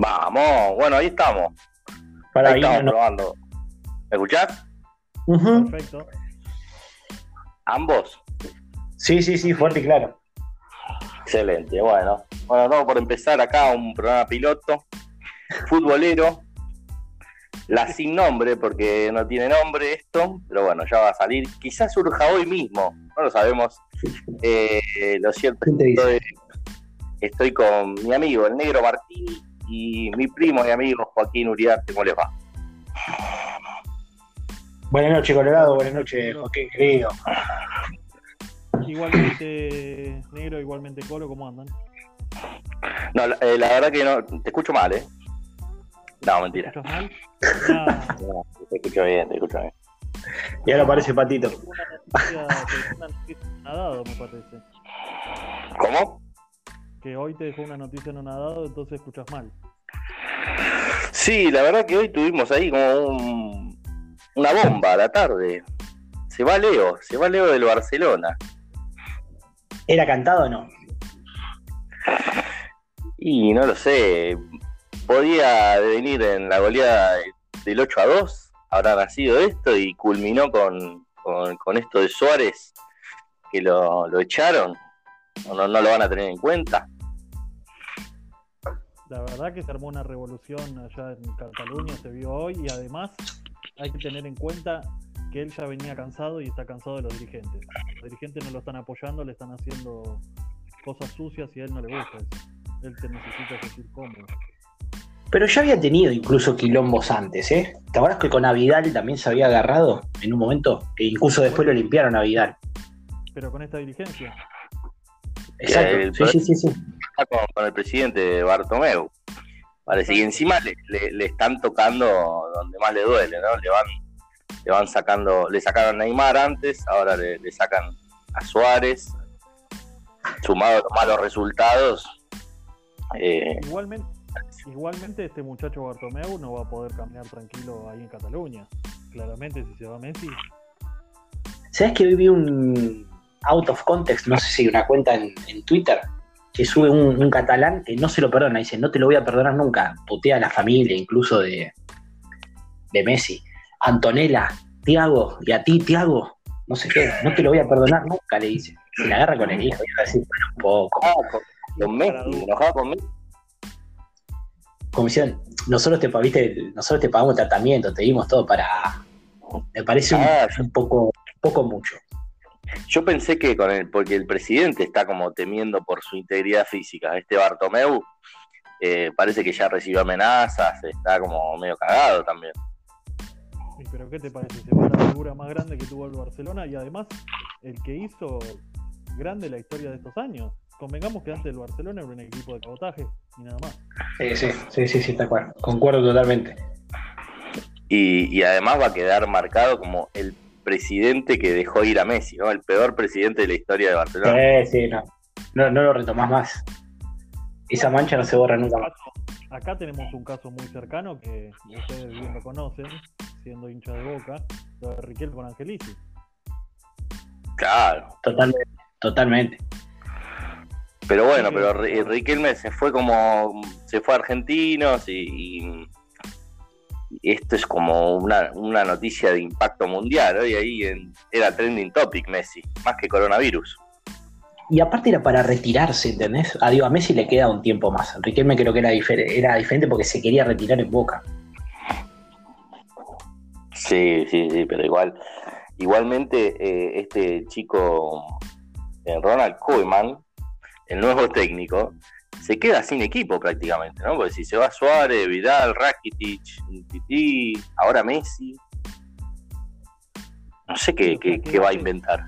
Vamos, bueno, ahí estamos. ahí estamos probando. ¿Me escuchás? Perfecto. ¿Ambos? Sí, sí, sí, fuerte y claro. Excelente, bueno. Bueno, vamos por empezar acá un programa piloto, futbolero, la sin nombre, porque no tiene nombre esto, pero bueno, ya va a salir. Quizás surja hoy mismo, no lo sabemos. Eh, lo cierto es que estoy, con mi amigo, el negro Martini, y mi primo y amigo Joaquín Uriarte. ¿Cómo les va? Buenas noches, Colorado. Buenas noches, Joaquín, querido. Igualmente, negro, igualmente, Colo, ¿cómo andan? No, la, eh, verdad que no, te escucho mal, ¿eh? No, mentira. ¿Te mal? No. te escucho bien, te escucho bien. Y ahora aparece Patito. nadado, me parece. ¿Cómo? Que hoy te dejó una noticia no nadado, entonces escuchas mal. Sí, la verdad que hoy tuvimos ahí como un, una bomba a la tarde. Se va Leo, se va Leo del Barcelona. ¿Era cantado o no? Y no lo sé. Podía venir en la goleada del 8 a 2, habrá nacido esto y culminó con, esto de Suárez, que lo, echaron. ¿O no, no lo van a tener en cuenta? La verdad que se armó una revolución allá en Cataluña, se vio hoy, y además hay que tener en cuenta que él ya venía cansado y está cansado de los dirigentes. Los dirigentes no lo están apoyando, le están haciendo cosas sucias y a él no le gusta Él te necesita sentir cómodo. Pero ya había tenido incluso quilombos antes, ¿eh? ¿Te acuerdas que con Avidal también se había agarrado en un momento? Que incluso después lo limpiaron a Avidal. Pero con esta dirigencia. Exacto, sí, sí, sí, Con, el presidente Bartomeu. Parece que encima le, están tocando donde más le duele, ¿no? Le van, le van sacando, le sacaron a Neymar antes, ahora le, sacan a Suárez, sumado a los malos resultados. Eh, igualmente, igualmente este muchacho Bartomeu no va a poder caminar tranquilo ahí en Cataluña. Claramente si se va Messi. ¿Sabes que hoy vi un out of context, no sé si una cuenta en Twitter, que sube un, catalán que no se lo perdona, dice, no te lo voy a perdonar nunca, putea a la familia, incluso de, de Messi. Antonella, Tiago, y a ti, Tiago, no sé qué, no te lo voy a perdonar nunca, le dice. Se la agarra con el hijo, y va a decir, bueno, un poco. Ah, con, Messi, enojado con Messi. Comisión, nosotros te, nosotros te pagamos tratamiento, te dimos todo para. Me parece un, ah, un poco, un poco mucho. Yo pensé que con el, porque el presidente está como temiendo por su integridad física, este Bartomeu eh, parece que ya recibió amenazas, está como medio cagado también. pero ¿qué te parece? Se fue la figura más grande que tuvo el Barcelona y además el que hizo grande la historia de estos años. Convengamos que antes el Barcelona era un equipo de cabotaje y nada más. Sí, sí, sí, sí, sí, está Concuerdo totalmente. Y, y además va a quedar marcado como el presidente que dejó ir a Messi, ¿no? El peor presidente de la historia de Barcelona. Sí, sí, no. No, lo retomás más. Esa mancha no se borra nunca más. Acá tenemos un caso muy cercano que ustedes bien lo conocen, siendo hincha de boca, lo de Riquel con Angelici. Claro. Totalmente, totalmente. Pero bueno, pero Riquelme se fue como se fue a Argentinos y esto es como una, noticia de impacto mundial. Hoy ahí era trending topic Messi, más que coronavirus. Y aparte era para retirarse, ¿entendés? A, a Messi le queda un tiempo más. Riquelme creo que era, era diferente porque se quería retirar en Boca. Sí, sí, sí, pero igual, igualmente eh, este chico eh, Ronald Koeman, el nuevo técnico, se queda sin equipo prácticamente, ¿no? Porque si se va Suárez, Vidal, Rakitic, Titi, ahora Messi, no sé qué, qué, va a inventar.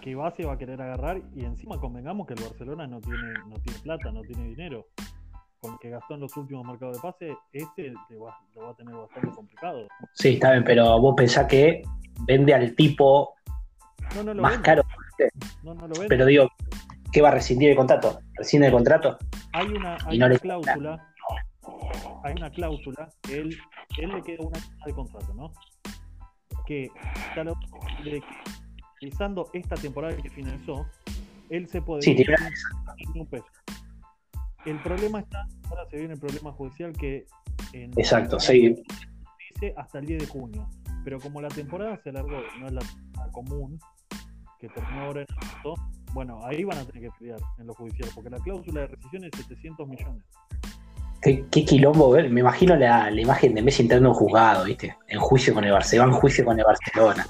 ¿Qué base va a querer agarrar? Y encima convengamos que el Barcelona no tiene, no tiene plata, no tiene dinero. Con el que gastó en los últimos mercados de pase, este lo va, a tener bastante complicado. Sí, está bien, pero vos pensás que vende al tipo más caro. No, no lo vende. Pero digo, ¿qué va a rescindir el contrato? ¿Rescinde el contrato? Hay una, cláusula, hay una cláusula que él, él le queda una de contrato, ¿no? Que utilizando esta temporada que finalizó, él se puede sí, un peso. El problema está, ahora se viene el problema judicial que en Exacto, sí. dice hasta el 10 de junio. Pero como la temporada se alargó, no es la, la común, que terminó ahora en agosto, bueno, ahí van a tener que pelear en lo judicial, porque la cláusula de rescisión es 700 millones. Qué, qué quilombo, ver. Me imagino la, la imagen de Messi entrando en un juzgado, ¿viste? En juicio con el Barcelona, en juicio con el Barcelona.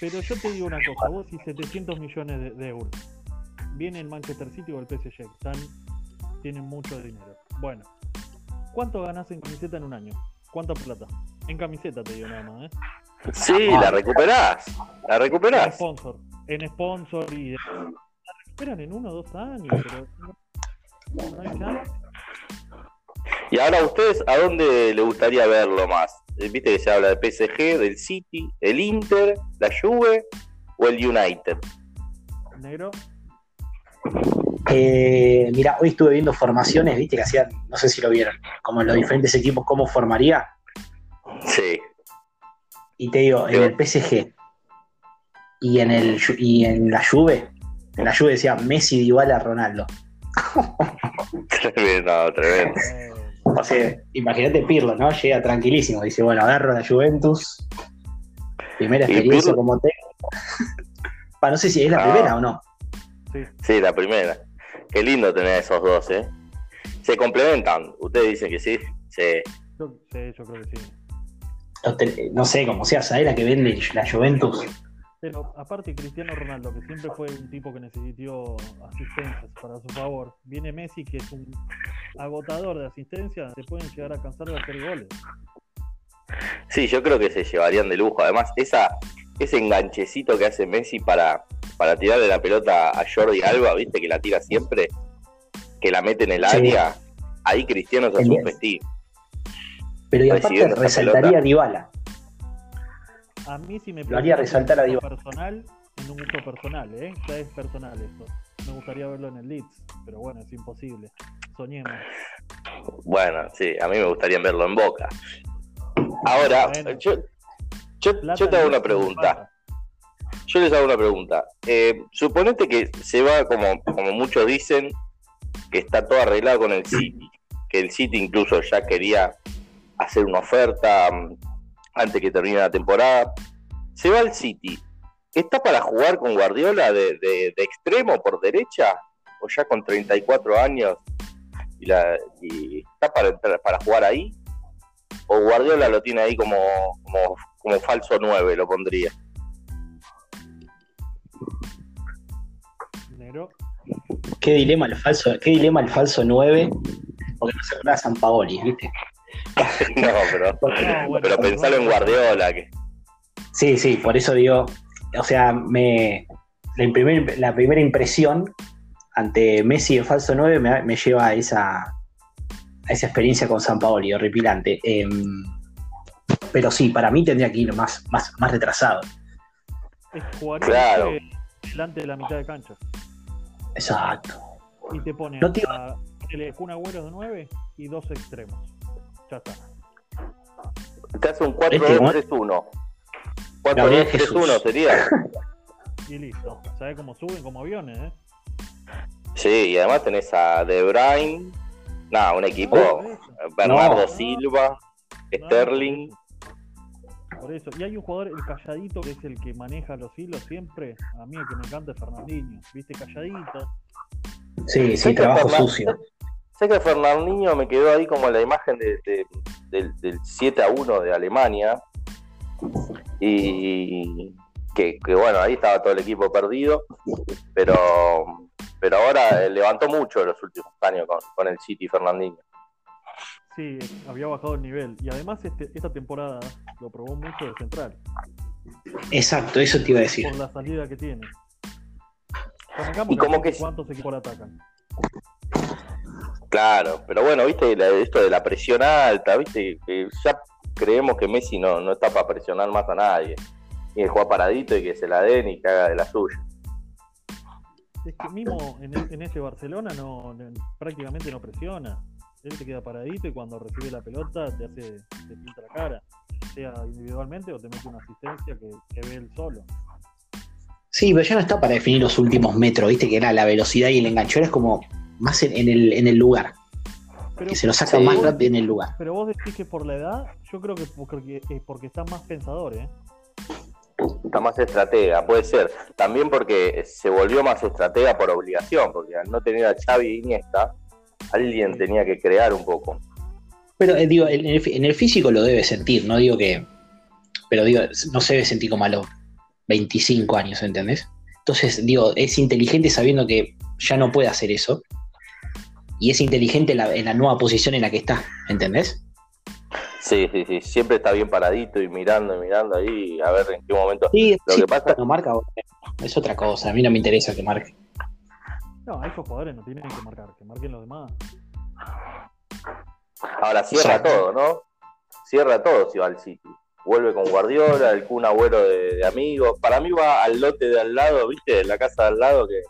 Pero yo te digo una cosa, vos y 700 millones de, de euros. Viene el Manchester City o el PSG, están, tienen mucho dinero. Bueno, ¿cuánto ganás en camiseta en un año? ¿Cuánta plata? En camiseta te digo nada más, ¿eh? Sí, la recuperás. La En recuperás. sponsor. En sponsor y... La recuperan en uno o dos años, pero... No, no hay chance. Y ahora a ustedes, ¿a dónde le gustaría verlo más? Eh, Viste que se habla del PSG, del City, el Inter, la Juve o el United. Negro, Eh, mira, hoy estuve viendo formaciones, ¿viste? Que hacían, no sé si lo vieron, como en los diferentes equipos, cómo formaría. Sí. Y te digo, en el PSG y en, el, y en la Juve, en la Juve decía Messi, Dybala, Ronaldo. Tremendo, tremendo. O sea, imagínate Pirlo, ¿no? Llega tranquilísimo, dice, bueno, agarro a la Juventus, primera experiencia Pirlo- como técnico. No sé si es la Ah. primera o no. sí. Sí, la primera. Qué lindo tener esos dos, ¿eh? Se complementan. Ustedes dicen que sí. Sí. Yo, sí, yo creo que sí. No sé, como sea, ¿sabés la que vende la Juventus? Pero aparte Cristiano Ronaldo, que siempre fue un tipo que necesitó asistencias para su favor, viene Messi, que es un agotador de asistencia, se pueden llegar a cansar de hacer goles. Sí, yo creo que se llevarían de lujo. Además, esa, ese enganchecito que hace Messi para, para tirarle la pelota a Jordi Alba, viste que la tira siempre, que la mete en el Sí. área, ahí Cristiano se hace un festín. Pero y aparte resaltaría a Dybala. A mí si me Lo haría resaltar a gusto personal, en un gusto personal, ¿eh? Ya es personal esto. Me gustaría verlo en el Leeds, pero bueno, es imposible. Soñemos. Bueno, sí, a mí me gustaría verlo en Boca. Ahora, Bueno. yo, yo, Plata yo te hago una pregunta. Yo les hago una pregunta. Eh, suponete que se va, como, como muchos dicen, que está todo arreglado con el City. Que el City incluso ya quería hacer una oferta mm, antes que termine la temporada. Se va al City. ¿Está para jugar con Guardiola de, de- de extremo por derecha? ¿O ya con 34 años? Y, la, y está para, entrar- para jugar ahí? ¿O Guardiola lo tiene ahí como, como, como falso 9, lo pondría? Qué dilema el falso, qué dilema el falso 9, porque no se acuerda de San Paoli, ¿viste? No, pero, No, bueno, pero pensalo en Guardiola, que Sí, sí, por eso digo, o sea, me la, primer- la primera impresión ante Messi de falso 9 me, me lleva a esa, a esa experiencia con San Paoli, horripilante. Em, pero sí, para mí tendría que ir más, más, más retrasado. Es jugaría Claro. delante de la mitad de cancha. Exacto. Y te pone No te- a un agüero de 9 y dos extremos. Está. te hace un Este, 4-2-3-1. Gabriel 4-2-3-1 Jesús. sería. Y listo. ¿Sabes cómo suben? Como aviones, ¿eh? Sí, y además tenés a De Bruyne, nada, un equipo, Por eso. Bernardo No. Silva, No, Sterling. Por eso. Y hay un jugador, el calladito, que es el que maneja los hilos siempre. A mí el que me encanta es Fernandinho. ¿Viste? Calladito. Sí, sí, trabajo Fernan- sucio. Sé que Fernandinho me quedó ahí como la imagen de- de- del, del 7 a 1 de Alemania. Y que, que bueno, ahí estaba todo el equipo perdido. Pero, pero ahora eh, levantó mucho en los últimos años con, con el City Fernandinho. Sí, había bajado el nivel. Y además este, esta temporada lo probó mucho de central. Exacto, eso te iba a decir. Por la salida que tiene. Y como que- ¿Cuántos equipos atacan? Claro, pero bueno, viste la- esto de la presión alta, viste que ya creemos que Messi no, no está para presionar más a nadie. Y que juega paradito y que se la den y que haga de la suya. Es que mismo en, e- en ese Barcelona no, no- prácticamente no presiona. Él se queda paradito y cuando recibe la pelota te hace, te pinta la cara. Sea individualmente o te mete una asistencia que, que ve él solo. Sí, pero ya no está para definir los últimos metros, viste que era la velocidad y el enganchón es como más en, en el, en el lugar. Pero, Que se lo saca más rápido en el lugar. pero vos decís que por la edad, yo creo que porque, eh, porque está más pensador, ¿eh? Está más estratega, puede ser. También porque se volvió más estratega por obligación, porque al no tener a Xavi e Iniesta, alguien tenía que crear un poco. Pero eh, digo, en el, en el físico lo debe sentir, no digo que. Pero digo, no se debe sentir como a los 25 años, ¿entendés? Entonces, digo, es inteligente sabiendo que ya no puede hacer eso. Y es inteligente en la, en la nueva posición en la que está, ¿entendés? Sí, sí, sí. Siempre está bien paradito y mirando y mirando ahí a ver en qué momento. Sí, Lo sí, que pasa- cuando marca es otra cosa. A mí no me interesa que marque. No, esos jugadores no tienen que marcar, que marquen los demás. Ahora cierra Exacto. todo, ¿no? Cierra todo si va al City. Vuelve con Guardiola, el Kun Agüero de, de amigos. Para mí va al lote de al lado, ¿viste? En la casa de al lado que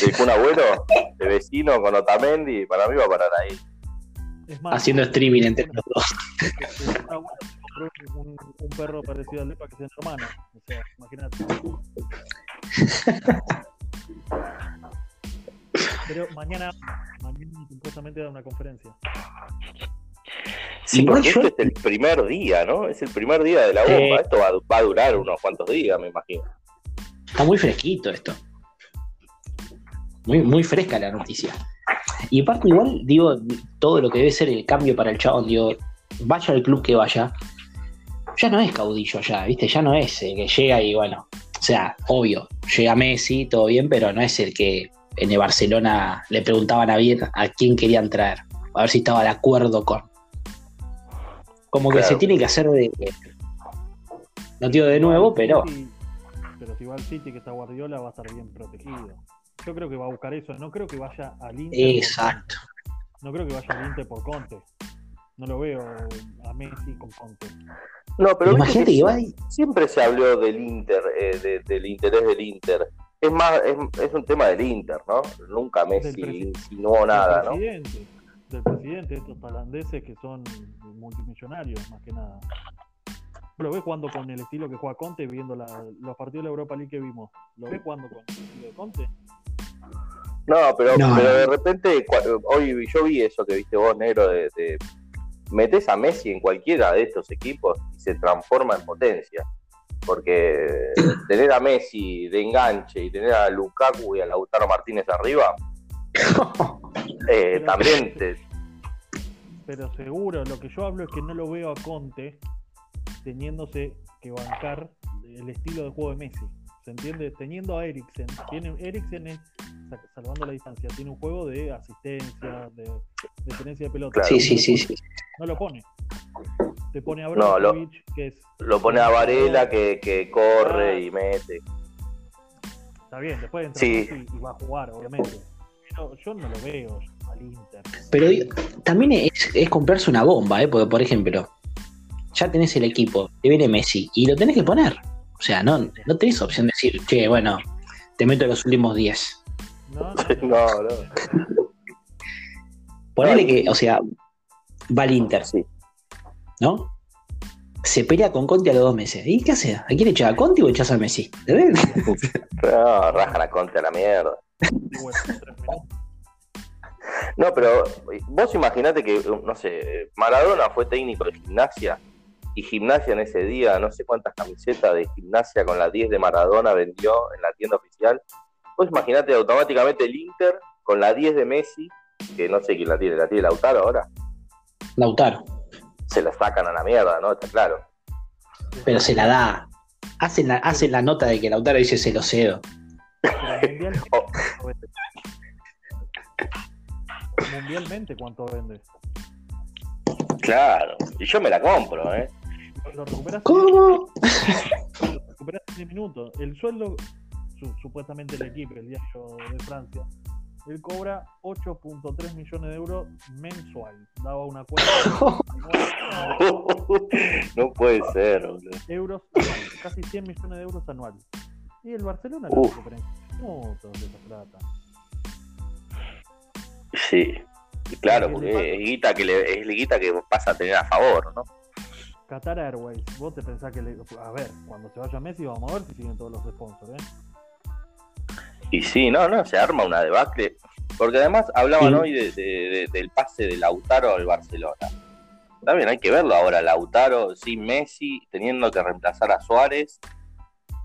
del Kun Agüero, de vecino con Otamendi. Para mí va a parar ahí. Es más, Haciendo streaming entre los dos. compró un, un perro parecido al Lepa que sea hermano. O sea, imagínate. Pero mañana, mañana supuestamente da una conferencia. Sí, porque yo- este es el primer día, ¿no? Es el primer día de la bomba. Eh. Esto va a durar unos cuantos días, me imagino. Está muy fresquito esto. Muy, muy fresca la noticia. Y aparte, igual, digo, todo lo que debe ser el cambio para el chabón, digo, vaya al club que vaya, ya no es caudillo ya, ¿viste? Ya no es el que llega y bueno, o sea, obvio, llega Messi, todo bien, pero no es el que en el Barcelona le preguntaban a bien a quién querían traer, a ver si estaba de acuerdo con. Como que se tiene que hacer de. No digo de nuevo, pero. Pero si va al City que está Guardiola va a estar bien protegido. Yo creo que va a buscar eso. No creo que vaya al Inter. Exacto. No creo que vaya al Inter por Conte. No lo veo a Messi con Conte. No, pero Imagínate que que va y- siempre se habló del Inter, eh, de- del interés del Inter. Es más, es, es un tema del Inter, ¿no? Nunca Messi insinuó nada, del ¿no? presidente, Del presidente, estos holandeses que son multimillonarios, más que nada. ¿Lo ves jugando con el estilo que juega Conte, viendo la- los partidos de la Europa League que vimos? ¿Lo ves jugando con el estilo de Conte? No, pero, No, pero de repente, hoy yo vi eso que viste vos, negro, de, de- metes a Messi en cualquiera de estos equipos y se transforma en potencia. Porque tener a Messi de enganche y tener a Lukaku y a Lautaro Martínez arriba, eh, Pero- también te, Pero seguro, lo que yo hablo es que no lo veo a Conte teniéndose que bancar el estilo de juego de Messi. ¿Se entiende? Teniendo a Eriksen. Tiene, Eriksen es, sa- salvando la distancia, tiene un juego de asistencia, de, de tenencia de pelota. Claro. Sí, sí, sí, sí. No lo pone. Te pone a No, lo- Brozovic, que es. lo pone a Varela que, que corre y mete. Está bien, después entra Sí. Messi y va a jugar, obviamente. Pero yo no lo veo al Inter. Pero también es, es comprarse una bomba, ¿eh? Porque, por ejemplo, ya tenés el equipo, te viene Messi y lo tenés que poner. O sea, no, no tenés opción de decir, che, bueno, te meto los últimos 10. No, no, No. Ponele que, o sea, va al Inter, Sí. ¿no? Se pelea con Conte a los dos meses. ¿Y qué hace? ¿A quién echas? ¿A Conte o echas a Messi? ¿Entendés? No, rajan a Conte a la mierda. No, pero vos imaginate que, no sé, Maradona fue técnico de gimnasia y gimnasia en ese día, no sé cuántas camisetas de gimnasia con la 10 de Maradona vendió en la tienda oficial. Vos imaginate automáticamente el Inter con la 10 de Messi, que no sé quién la tiene, la tiene Lautaro ahora, Lautaro. se la sacan a la mierda, ¿no? Está claro. Pero se la da. Hacen la, hacen la nota de que Lautaro dice se lo cedo. Mundialmente, Oh. ¿cuánto vende? Mundialmente, ¿cuánto vende? Claro, y yo me la compro, ¿eh? Lo recuperas, ¿Cómo? lo recuperas en 10 minutos. El sueldo, su- supuestamente el equipo, el diario de Francia, él cobra 8.3 millones de euros mensual. Daba una cuenta de no puede ser, boludo. euros anual, casi 100 millones de euros anual. Y el Barcelona lo recupera en 10 minutos de esa plata. Sí, y claro, porque es guita que, le, es guita que pasa a tener a favor, ¿no? Qatar Airways, vos te pensás que le... A ver, cuando se vaya Messi vamos a ver si siguen todos los sponsors, ¿eh? Y sí, no, no, se arma una debacle. Porque además hablaban Sí. hoy de- de- de- del pase de Lautaro al Barcelona. También hay que verlo ahora, Lautaro sin Messi, teniendo que reemplazar a Suárez.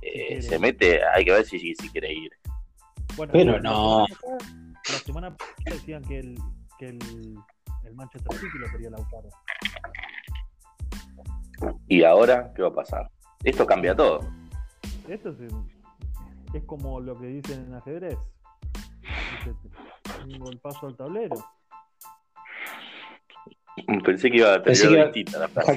eh, se mete, hay que ver si, si, quiere ir. Bueno, Pero no. La semana pasada decían que el, que el, el Manchester City lo quería Lautaro. ¿Y ahora qué va a pasar? Esto cambia todo. Esto es, es como lo que dicen en ajedrez. Un golpazo al tablero. Pensé que iba a que distinta la frase.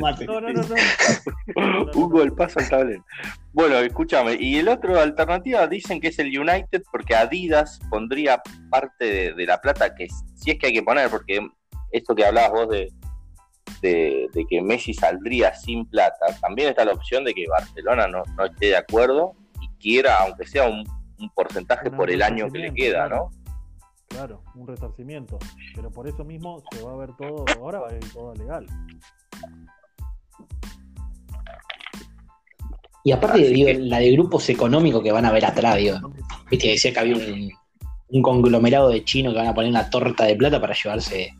mate. No, no, no, no. Hugo el paso al tablero. Bueno, escúchame. Y el otro alternativa dicen que es el United porque Adidas pondría parte de, de la plata que si es que hay que poner, porque esto que hablabas vos de, de, de que Messi saldría sin plata, también está la opción de que Barcelona no, no esté de acuerdo y quiera, aunque sea un, un porcentaje Un por el año que le queda, ¿no? Claro, un resarcimiento. Pero por eso mismo se va a ver todo, ahora va a ir todo legal. Y aparte, Así digo, que- la de grupos económicos que van a ver atrás, digo. Viste, decía que había un, un conglomerado de chinos que van a poner una torta de plata para llevarse.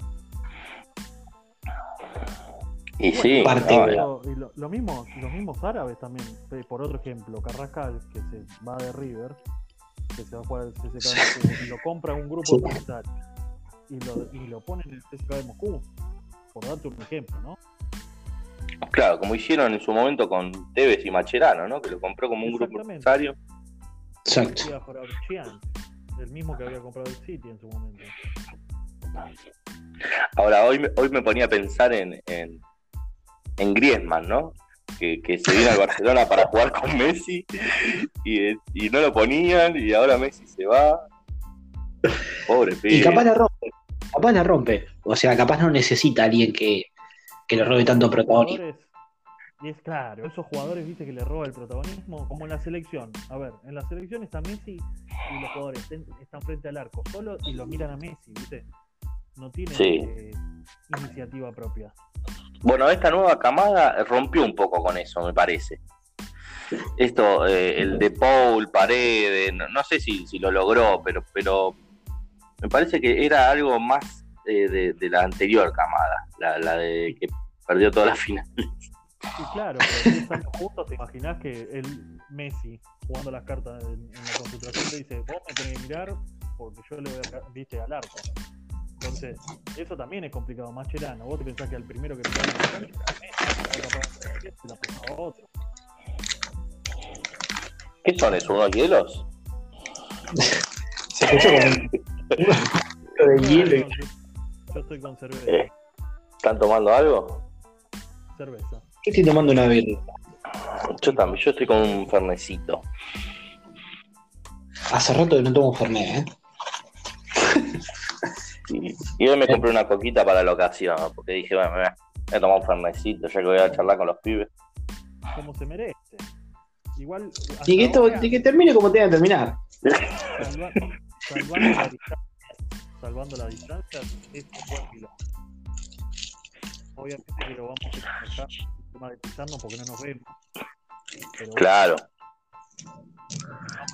Y sí, parte no, de- Lo, y lo, lo mismo, los mismos árabes también. eh, Por otro ejemplo, Carrascal, que se va de River, que se va a jugar al de Moscú, y lo compra un grupo Sí. empresario y lo, y lo pone en el CSKA de Moscú. Por darte un ejemplo, ¿no? claro, como hicieron en su momento con Tevez y Macherano, ¿no? Que lo compró como un grupo empresario. Exacto. El mismo que había comprado el City en su momento. Ahora, hoy, me- hoy me ponía a pensar en, en, en Griezmann, ¿no? Que, que se vino al Barcelona para jugar con Messi y, y no lo ponían y ahora Messi se va. Pobre pibe. Y capaz la rompe. Capaz la rompe. O sea, capaz no necesita a alguien que, que le robe tanto protagonismo. Y es claro, esos jugadores, viste, que le roba el protagonismo, como en la selección. A ver, en la selección está Messi y los jugadores están frente al arco solo y lo miran a Messi, viste. No tiene Sí. eh, iniciativa propia. Bueno, esta nueva camada rompió un poco con eso, me parece. Esto, eh, el de Paul, Paredes, no, sé si, lo logró, pero, pero me parece que era algo más eh, de, la anterior camada, la, de que perdió toda la final. Y claro, pero 10 años juntos, te imaginás que el Messi jugando las cartas en, la concentración te dice, vos me tenés que mirar porque yo le voy a, viste, al arco. Entonces, eso también es complicado. Mascherano, vos te pensás que al primero que a otro. ¿Qué son esos? ¿Unos hielos? Se escuchó como un de hielo. yo estoy con cerveza. Eh. ¿Están tomando algo? Cerveza. Yo estoy tomando una birra. Yo también, yo estoy con un fernecito. Hace rato que no tomo Fernet, ¿eh? Y, y hoy me compré una coquita para la ocasión, porque dije, bueno, me voy a- voy a tomar un fernecito, ya que voy a charlar con los pibes. Como se merece. Igual. Y que, esto, ahora, y que termine como tenga que terminar. salva- salvando, la distancia, salvando la distancia, es un. Obviamente que lo vamos a estar monetizando porque no nos vemos. Pero Claro.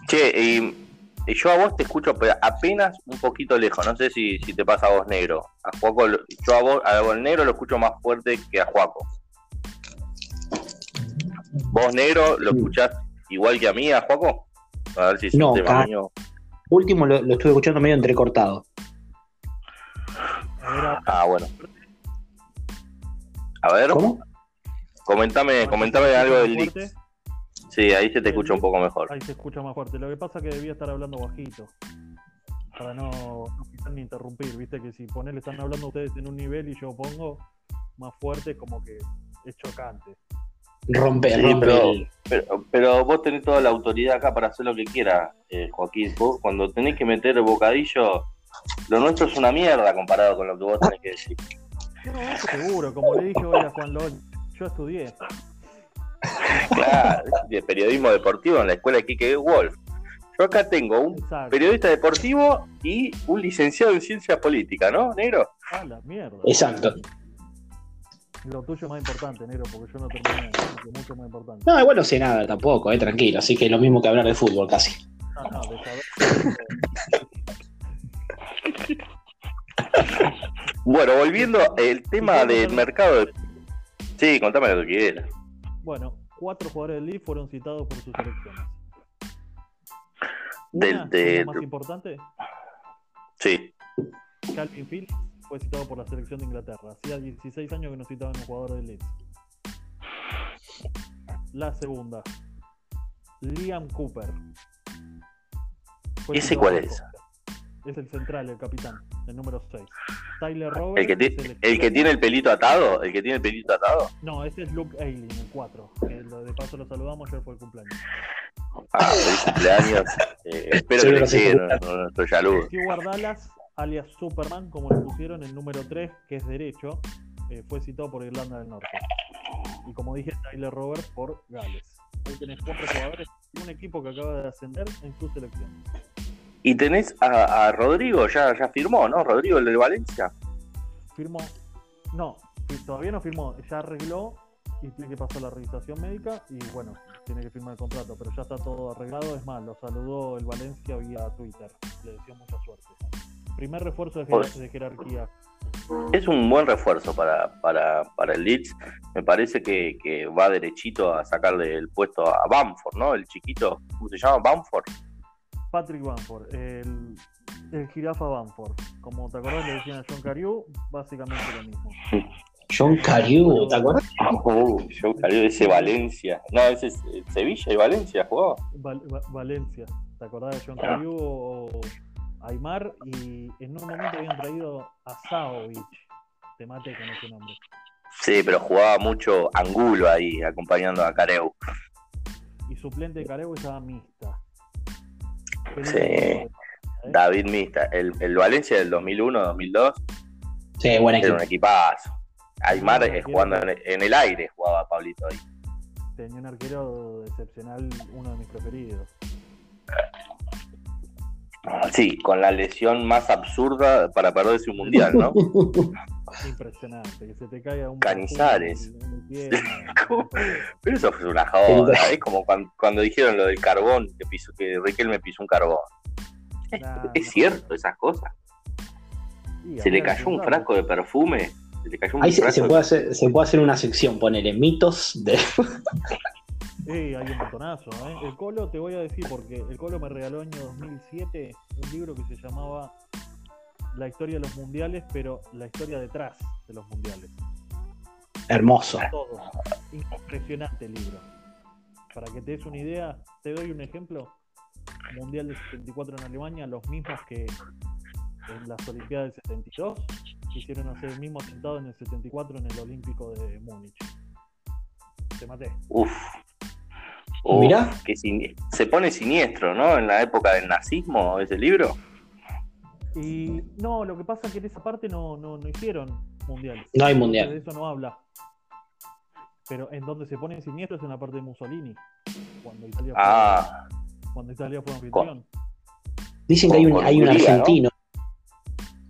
Che, y, y yo a vos te escucho pero apenas un poquito lejos, no sé si, si te pasa a vos negro. A Juaco, yo a vos, a vos negro lo escucho más fuerte que a Juaco. ¿Vos negro lo escuchás igual que a mí, a Juaco? A ver si es No, un tema ca- mío. Último lo, lo estuve escuchando medio entrecortado. Ah, bueno. A ver, ¿Cómo? comentame, comentame ¿se algo del? Sí, ahí se te escucha un poco mejor. Ahí se escucha más fuerte. Lo que pasa es que debía estar hablando bajito. Para no, no ni interrumpir. Viste que si ponele, están hablando ustedes en un nivel y yo pongo más fuerte, como que es chocante. Rompe, Sí, rompe pero- Pero, pero vos tenés toda la autoridad acá para hacer lo que quieras, eh, Joaquín. Vos cuando tenés que meter el bocadillo, lo nuestro es una mierda comparado con lo que vos tenés que decir. No, seguro, como le dije hoy a Juan Lol, yo estudié. claro, de periodismo deportivo en la escuela de Kike Wolf. Yo acá tengo un periodista deportivo y un licenciado en ciencia política, ¿no, negro? Ah, la mierda. Exacto. Lo tuyo es más importante, negro, porque yo no terminé. Es mucho más importante. No, igual no sé nada tampoco, eh, tranquilo. Así que es lo mismo que hablar de fútbol casi. Bueno, volviendo el tema del mercado. De... Sí, contame lo que quieras. Bueno, cuatro jugadores del Leeds fueron citados por sus selecciones. Una, de- la más importante, Sí. Calvin Phillips fue citado por la selección de Inglaterra. Hacía 16 años que no citaban a un jugador del Leeds. La segunda, Liam Cooper. ¿Ese cuál es? Es el central, el capitán, el número 6. Tyler Roberts. El que, ti- es el el que extremo. tiene el pelito atado, el que tiene el pelito atado. No, ese es Luke Ayling, el 4. Que lo- de paso lo saludamos, ayer fue el cumpleaños. Ah, feliz cumpleaños. Eh, espero que le que se llegue escucha. nuestro, saludo. Stewart Dallas, alias Superman, como le pusieron, el número 3, que es derecho, eh, fue citado por Irlanda del Norte. Y como dije, Tyler Roberts por Gales. Ahí tenés cuatro jugadores y un equipo que acaba de ascender en su selección. Y tenés a, a Rodrigo, ya, ya firmó, ¿no? Rodrigo, el de Valencia. Firmó. No, todavía no firmó. Ya arregló y tiene que pasar la revisación médica y bueno, tiene que firmar el contrato. Pero ya está todo arreglado. Es más, lo saludó el Valencia vía Twitter. Le deseó mucha suerte. Primer refuerzo de, Pues- de jerarquía. Es un buen refuerzo para, para, para el Leeds. Me parece que, que va derechito a sacarle el puesto a Bamford, ¿no? El chiquito, ¿cómo se llama? Bamford. Patrick Bamford, el, el jirafa Bamford. Como te acordás, le decían a John Cariu, básicamente lo mismo. John Cariu, ¿te acuerdas? Uh, yo cayó ese Valencia. No, ese es eh, Sevilla y Valencia jugaba. Val- Va- Valencia, ¿te acordás de John Cariu o Aymar? Y en un momento habían traído a Saovic. Te maté con ese nombre. Sí, pero jugaba mucho Angulo ahí, acompañando a Careu. Y suplente de Careu estaba mixta. Sí. David Mista. El, el Valencia del 2001-2002 Sí, buen era equipo. un equipazo. Aymar no, jugando en, en el aire, jugaba Pablito ahí. Tenía un arquero excepcional, uno de mis preferidos. Sí, con la lesión más absurda para perderse un mundial, ¿no? Impresionante, que se te caiga un Canizares. en. Pero eso fue una joda. Es como cuando, cuando dijeron lo del carbón, que, pisó, que Riquelme pisó un carbón. Nah, Es no. cierto esas cosas. Sí, Se le cayó un frasco de perfume. Se le cayó un Ahí se, frasco se de- puede hacer, se puede hacer una sección, ponele mitos de. Eh, hay un montonazo, ¿eh? El Colo, te voy a decir, porque el Colo me regaló año 2007 un libro que se llamaba La historia de los mundiales, pero la historia detrás de los mundiales. Hermoso. Todo. Impresionante el libro. Para que te des una idea, te doy un ejemplo. Mundial del 74 en Alemania, los mismos que en las Olimpiadas del 72 quisieron hacer el mismo atentado en el 74 en el Olímpico de Múnich. Te maté. Uf. Uf, Mirá. que sin- se pone siniestro, ¿no? En la época del nazismo, ese libro. Y no, lo que pasa es que en esa parte no, no, no hicieron mundiales. No hay mundial. De eso no habla. Pero en donde se ponen siniestros es en la parte de Mussolini. Cuando Italia fue, Ah, cuando Italia fue anfitrión. Dicen que hay un, hay un argentino,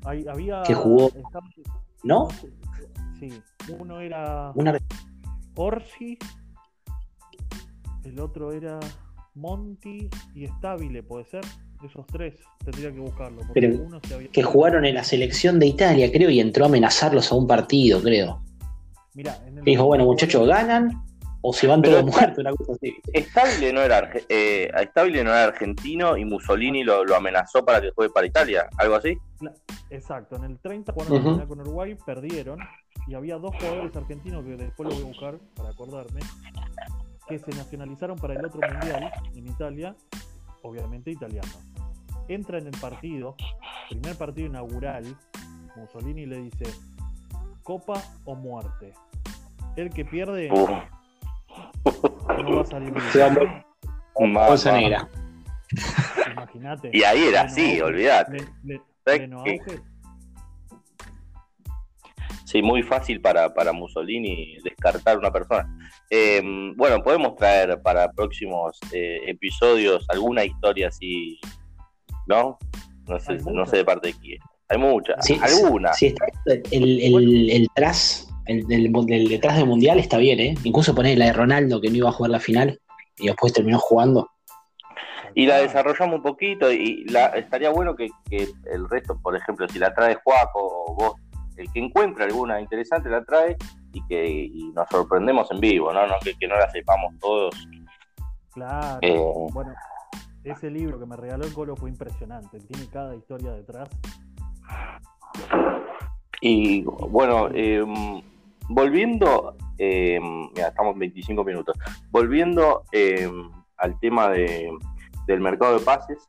había. Que jugó- estaba- ¿no? Sí. Uno era Un ar- Orsi. El otro era Monti y Stabile, puede ser. Esos tres tendría que buscarlo. Porque Pero uno se había... que jugaron en la selección de Italia, creo, y entró a amenazarlos a un partido, creo. Mirá, en el dijo, bueno, 94 muchachos, ganan o se van Pero todos está- muertos, una cosa así. Estable no era, arge- eh, Estable no era argentino y Mussolini lo, lo amenazó para que juegue para Italia, algo así. Exacto, en el 30 jugaron final con Uruguay, perdieron y había dos jugadores argentinos que después lo voy a buscar para acordarme, que se nacionalizaron para el otro mundial en Italia, obviamente italiano. Entra en el partido, primer partido inaugural, Mussolini le dice, copa o muerte. El que pierde Uf, no va a salir Se va a bien. ma- Bolsa ma- negra. Imagínate. Y ahí era así, auge. Sí, muy fácil para, para Mussolini descartar una persona. Eh, bueno, podemos traer para próximos eh, episodios alguna historia así, ¿no? No sé, no sé de parte de quién. Hay muchas, Sí, alguna. sí, está- el, el, el tras, el, del- del detrás del mundial está bien, ¿eh? Incluso poner la de Ronaldo que no iba a jugar la final y después terminó jugando. Y la desarrollamos un poquito y la, estaría bueno que, que el resto, por ejemplo, si la trae Juaco o vos el que encuentra alguna interesante la trae y que y nos sorprendemos en vivo, ¿no? no que, que no la sepamos todos. Claro. Eh, Bueno, ese libro que me regaló el Colo fue impresionante. Tiene cada historia detrás. Y bueno, eh, volviendo, eh, mira, estamos en 25 minutos, volviendo eh, al tema de, del mercado de pases,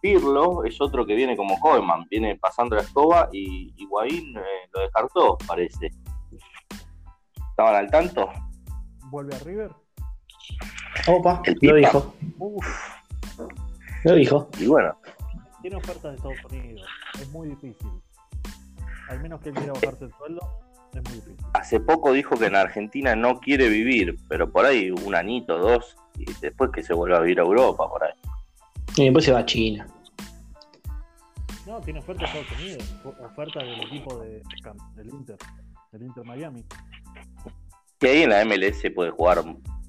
Pirlo es otro que viene como Koeman, viene pasando la escoba y Higuaín eh, lo descartó, parece. ¿Estaban al tanto? Vuelve a River. Opa, El lo dijo, Uf, lo dijo. Y bueno, tiene ofertas de Estados Unidos. Es muy difícil. Al menos que él quiera bajarse el sueldo, es muy difícil. hace poco dijo que en Argentina no quiere vivir, pero por ahí un anito, dos, y después que se vuelva a vivir a Europa, por ahí. Y después se va a China. No, tiene ofertas de Estados Unidos. Ofertas del equipo de, del Inter. Del Inter Miami. Que ahí en la MLS puede jugar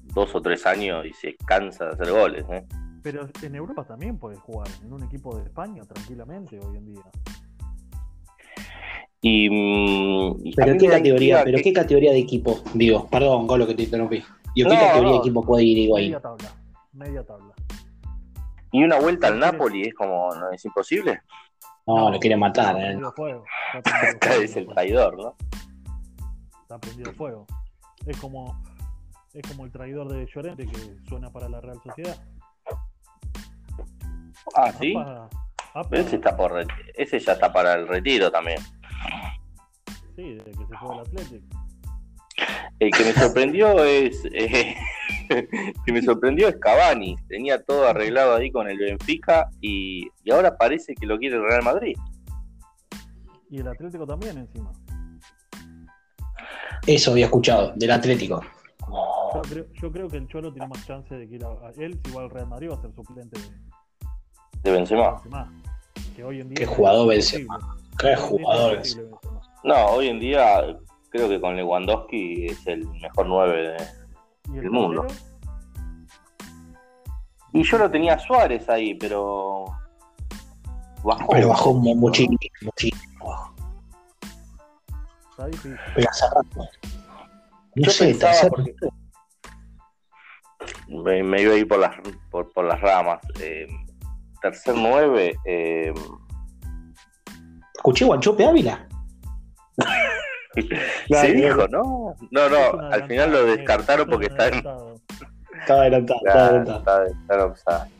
dos o tres años y se cansa de hacer goles, ¿eh? Pero en Europa también puedes jugar. En un equipo de España tranquilamente hoy en día. Y, mm, Pero qué categoría, pero que- qué categoría de equipo, digo, perdón, Golo que te interrumpí. Digo, ¿qué No, categoría de equipo puede ir Higuaín? Media tabla. Media tabla. Y una vuelta al Napoli es como, ¿no es imposible? No, lo quiere matar, Está eh. prendido fuego. Está prendido Acá fuego, es el traidor, ¿no? Está prendido fuego. Es como, es como el traidor de Llorente que suena para la Real Sociedad. Ah, sí. Apa, apa, Pero ese, está por, ese ya está para el retiro también. Sí, desde que se fue al Athletic. El que me sorprendió es. eh, que me sorprendió es Cavani. Tenía todo arreglado ahí con el Benfica y, y ahora parece que lo quiere el Real Madrid. Y el Atlético también encima. Eso había escuchado, del Atlético. Yo creo, yo creo que el Cholo tiene más chance de que ir a, a él, si va al Real Madrid, va a ser suplente de De Benzema. Benzema. Que hoy en día Qué jugador. Benzema. Qué jugador. Benzema. No, hoy en día creo que con Lewandowski es el mejor 9 de. ¿Y El mundo. Y yo lo tenía a Suárez ahí, pero. Bajó. Pero bajó mu- muchísimo, muchísimo. Está difícil. Pero hace rato. No Yo sé, tercer- porque- me, me iba a ir por las, por, por las ramas. Eh, tercer 9, eh, ¿Escuché Guanchope Ávila? se dijo, ¿no? No, no, al final lo descartaron porque está en. adelantado. Estaba adelantado, estaba Está, adelantado. en offside.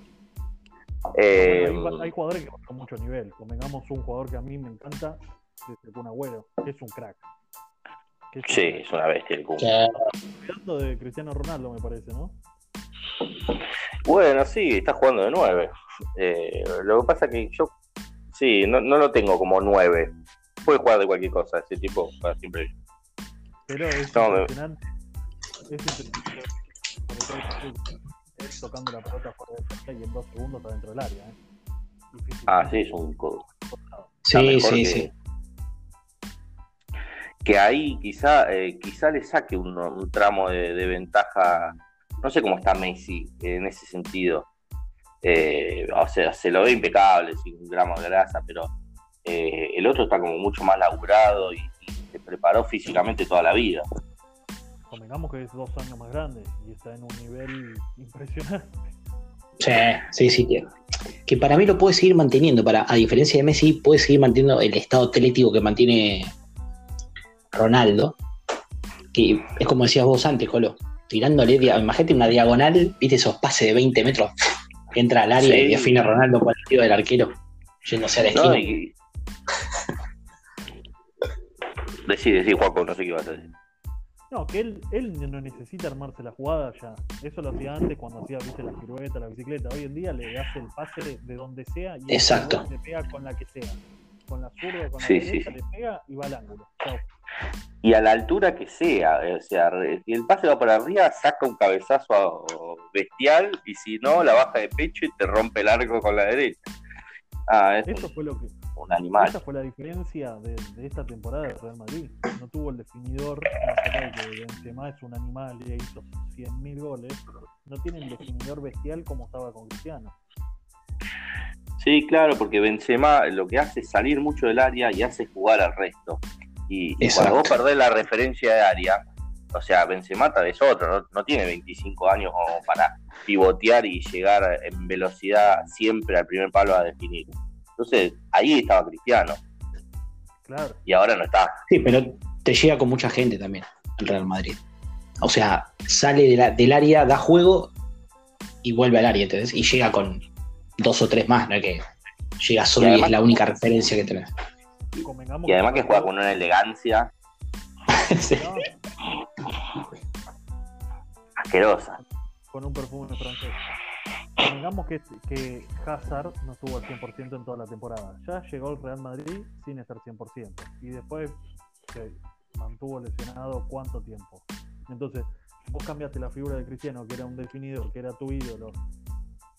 Eh, hay, hay jugadores que con mucho nivel. Convengamos un jugador que a mí me encanta, que es el Kun Agüero, que es un crack. Que es un sí, es una bestia el Kun. Hablando de Cristiano Ronaldo, me parece, ¿no? Bueno, sí, está jugando de 9. lo que pasa que yo, sí, no, no lo tengo como 9. Puede jugar de cualquier cosa, ese tipo juega siempre bien. Pero es No, me- impresionante. Es todo, él tocando la pelota de área y en dos segundos está dentro del área. ¿eh? Difícil. Ah, sí, es un co- Sí, sí, que- sí. que ahí quizá eh, quizá le saque un, un tramo de, de ventaja. No sé cómo está Messi en ese sentido. Eh, o sea, se lo ve impecable, sin un gramo de grasa, pero eh, el otro está como mucho más laburado y, y se preparó físicamente toda la vida. Convengamos que es dos años más grande y está en un nivel impresionante. Sí, sí, sí. Que, que para mí lo puede seguir manteniendo. Para, a diferencia de Messi, puede seguir manteniendo el estado atlético que mantiene Ronaldo. Que es como decías vos antes, Colo. Tirándole, imagínate una diagonal, viste esos pases de 20 metros que entra al área Sí. y define Ronaldo por el del arquero, yéndose a la esquina. ¿no? Y... Decí, decí, Juaco, no sé qué ibas a decir. No, que él, él no necesita armarse la jugada ya. Eso lo hacía antes cuando hacía viste, la pirueta, la bicicleta. Hoy en día le hace el pase de donde sea y Exacto. le pega con la que sea. Con la zurda, con la Sí, sí, derecha, sí. le pega y va al ángulo. Y a la altura que sea, eh, o sea, si el pase va para arriba, saca un cabezazo bestial y si no, la baja de pecho y te rompe el arco con la derecha. Ah, es Eso fue lo que, un animal. esa fue la diferencia de, de esta temporada de Real Madrid. No tuvo el definidor, más allá de que Benzema es un animal y hizo 100.000 goles. No tiene el definidor bestial como estaba con Cristiano. Sí, claro, porque Benzema lo que hace es salir mucho del área y hace jugar al resto. Y, y cuando vos perdés la referencia de área, o sea, Benzema es otro, no, no tiene 25 años como para pivotear y llegar en velocidad siempre al primer palo a definir. Entonces, ahí estaba Cristiano Claro. y ahora no está. Sí, pero te llega con mucha gente también el Real Madrid. O sea, sale de la- del área, da juego y vuelve al área, ¿entendés? Y llega con dos o tres más, no es que llega solo y, además- es la única referencia que tenés. Convengamos Y además que juega con una elegancia Sí. Asquerosa. con un perfume francés. Convengamos que, que Hazard no estuvo al 100% en toda la temporada. Ya llegó al Real Madrid sin estar 100%. Y después se mantuvo lesionado cuánto tiempo. Entonces, vos cambiaste la figura de Cristiano, que era un definidor, que era tu ídolo,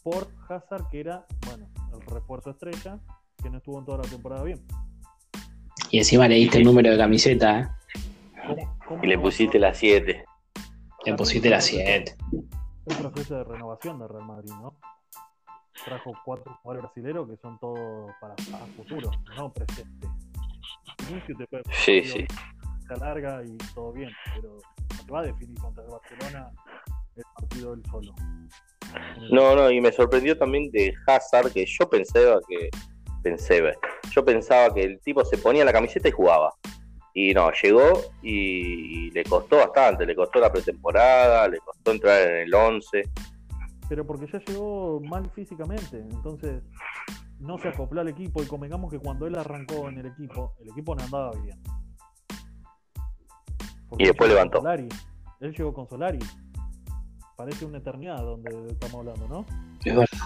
por Hazard, que era, bueno, el refuerzo estrella, que no estuvo en toda la temporada bien. Y encima le diste el número de camiseta, ¿eh? ¿Cómo- cómo Y le pusiste la 7. Le pusiste la 7. El proceso de renovación de Real Madrid, ¿no? Trajo cuatro jugadores brasileños que son todos para, para futuro, no presente. Te puede Sí, sí. se alarga y todo bien, pero te va a definir contra el Barcelona el partido él solo. No, no, y me sorprendió también de Hazard, que yo pensaba que. Pensé, yo pensaba que el tipo se ponía la camiseta y jugaba. Y no, llegó y, le costó bastante, le costó la pretemporada, le costó entrar en el 11. Pero porque ya llegó mal físicamente, entonces no se acopló al equipo y convengamos que cuando él arrancó en el equipo, el equipo no andaba bien. Porque Y después llegó levantó. con Solari. Él llegó con Solari. Parece una eternidad donde estamos hablando, ¿no? Es verdad.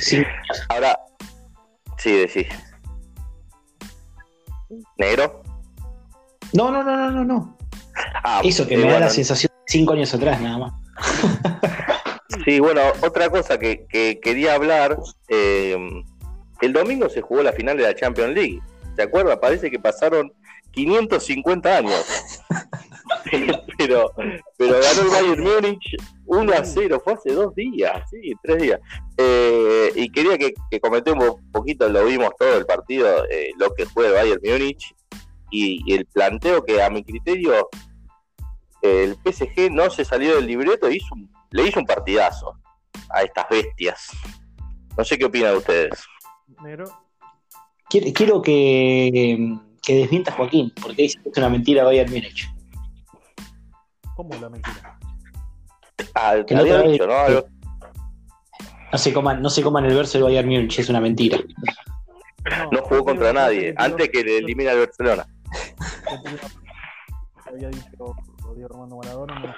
Sí, Ahora, sí, decís. ¿Negro? No, no, no, no, no, no. Ah, Eso que me da la sensación de cinco años atrás nada más. Sí, bueno, otra cosa que, que quería hablar, eh, el domingo se jugó la final de la Champions League, ¿se acuerda? Parece que pasaron 550 años. pero, pero ganó el Bayern Múnich 1 a 0, fue hace dos días, sí, tres días. Eh, y quería que, que comentemos un poquito, lo vimos todo el partido, eh, lo que fue el Bayern Múnich y, y el planteo que a mi criterio el PSG no se salió del libreto e hizo un- le hizo un partidazo a estas bestias. No sé qué opinan ustedes. Quiero, quiero que, que desmienta a Joaquín, porque dice que es una mentira Bayern Múnich. ¿Cómo es la mentira? Ah, Que la había dicho, ¿no? Algo- No se coman, no se coman el verso del Bayern Múnich, es una mentira. No jugó contra nadie, antes que le elimine al Barcelona. había dicho Diego Maradona, no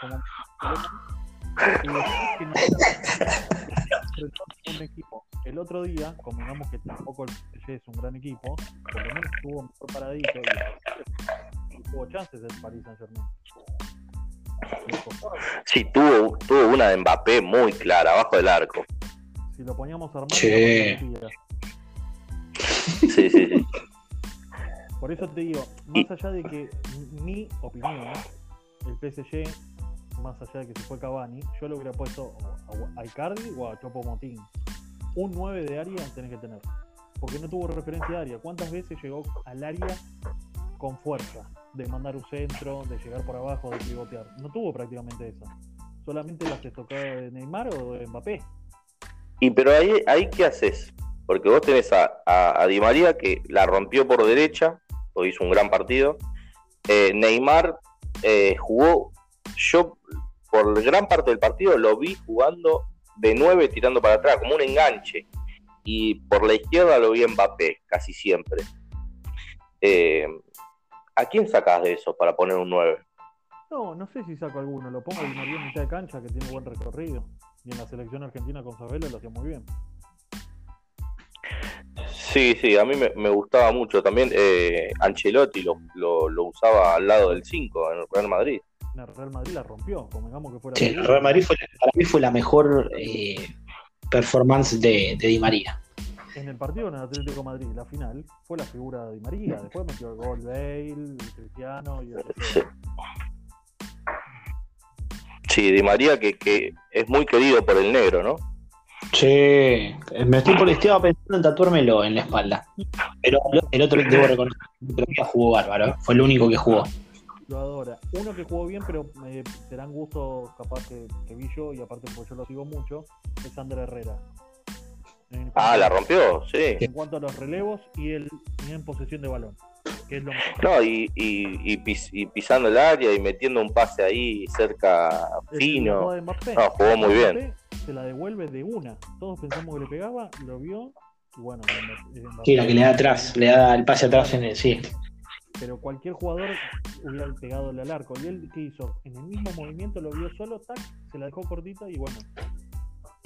un equipo. El otro día, convengamos que tampoco el PSG es un gran equipo, por lo menos estuvo mejor paradito y, y tuvo chances el Paris Saint Germain. Sí, tuvo, tuvo una de Mbappé muy clara, abajo del arco. Si lo poníamos a armar, Che. no podía. Sí, sí, sí. Por eso te digo, más allá de que mi opinión, el PSG, más allá de que se fue Cavani, yo le hubiera puesto a a Icardi o a Chopo Motín. Un 9 de área tenés que tener. Porque no tuvo referencia de área. ¿Cuántas veces llegó al área con fuerza? De mandar un centro, de llegar por abajo, de pivotear. No tuvo prácticamente eso. Solamente las estocadas de Neymar o de Mbappé. Y pero ahí, ahí ¿qué haces? Porque vos tenés a, a- Di María que la rompió por derecha, o hizo un gran partido. Eh, Neymar eh, jugó, yo por gran parte del partido lo vi jugando de 9 tirando para atrás, como un enganche. Y por la izquierda lo vi Mbappé, casi siempre. Eh, ¿A quién sacás de eso para poner un 9? No, no sé si saco alguno. Lo pongo a Di María en mitad de cancha, que tiene buen recorrido. Y en la selección argentina con Sabela lo hacía muy bien. Sí, sí, a mí me, me gustaba mucho. También eh, Ancelotti lo, lo- lo usaba al lado del 5 en el Real Madrid. En el Real Madrid la rompió, convengamos que fuera Sí, el Real Madrid fue, para mí fue la mejor eh, performance de, de Di María. En el partido en el Atlético de Madrid, la final, fue la figura de Di María. Después metió el gol Bale, el Cristiano y el Sí. Sí, Di María que, que es muy querido por el negro, ¿no? Sí, me estoy por estaba pensando en tatuármelo en la espalda. Pero el otro debo reconocer que el otro día jugó bárbaro, fue el único que jugó. Lo adora. Uno que jugó bien, pero eh, serán gustos capaz que, que vi yo, y aparte porque yo lo sigo mucho, es Ander Herrera. En Ah, la rompió, sí. En cuanto a los relevos y el y en posesión de balón, que es lo mejor. No, y, y, y pis- y pisando el área y metiendo un pase ahí cerca fino. jugada de Mbappé. No, jugó muy Mbappé bien. Se la devuelve de una. Todos pensamos que le pegaba, lo vio, y bueno, Mbappé- Mbappé- Sí, la que le da atrás, le da el pase atrás en el. Sí. pero cualquier jugador hubiera pegado al arco. Y él, ¿qué hizo? En el mismo movimiento lo vio solo, tac, se la dejó cortita y bueno,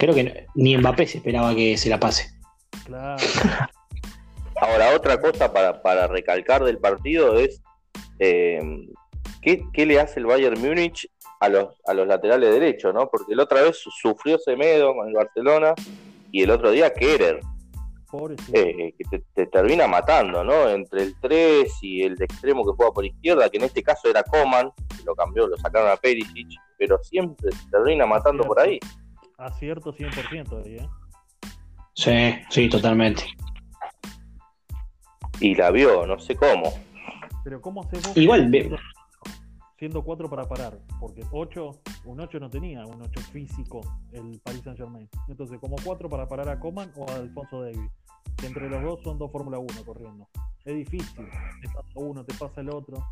Creo que ni Mbappé se esperaba que se la pase. claro. Ahora, otra cosa para, para recalcar del partido es eh, ¿qué, qué le hace el Bayern Múnich a los, a los laterales derechos, ¿no? Porque la otra vez sufrió Semedo con el Barcelona y el otro día Kerer, Pobre sí. eh, que te, te termina matando, ¿no? Entre el 3 y el de extremo que juega por izquierda, que en este caso era Coman, que lo cambió, lo sacaron a Perisic, pero siempre te termina matando por ahí. Acierto 100% ahí, ¿eh? Sí, sí, totalmente. Y la vio, no sé cómo. Pero ¿cómo haces vos Igual, ve- siendo, siendo 4 para parar? Porque 8, un 8 no tenía, un 8 físico el Paris Saint Germain. Entonces, como 4 para parar a Coman o a Alfonso Davis. Que entre los dos son dos Fórmula 1 corriendo. Es difícil. Te pasa uno, te pasa el otro.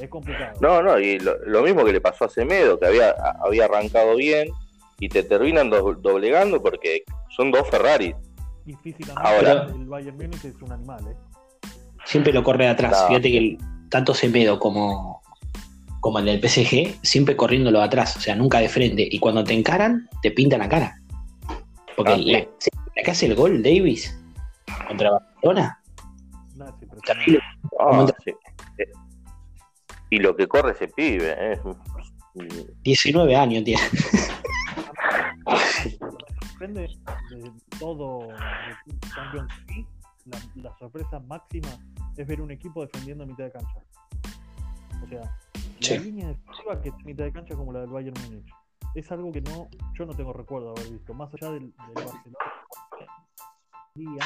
Es complicado. No, no, y lo, lo mismo que le pasó a Semedo, que había, había arrancado bien y te terminan do- doblegando porque son dos Ferraris. Y físicamente Ahora- el Bayern Múnich es un animal, ¿eh? siempre lo corre de atrás. No. Fíjate que el- tanto Semedo como, como el del PSG, siempre corriéndolo de atrás, o sea, nunca de frente. Y cuando te encaran, te pintan la cara. Porque Ah, la, la que hace el gol Davis contra Barcelona, No, Ah, sí. Eh, Y lo que corre ese pibe, ¿eh? 19 años tiene. Depende de todo de Champions League, la, la sorpresa máxima es ver un equipo defendiendo a mitad de cancha. O sea, Sí. la línea defensiva que es mitad de cancha como la del Bayern Múnich. Es algo que no, yo no tengo recuerdo de haber visto. Más allá del, del Barcelona, día,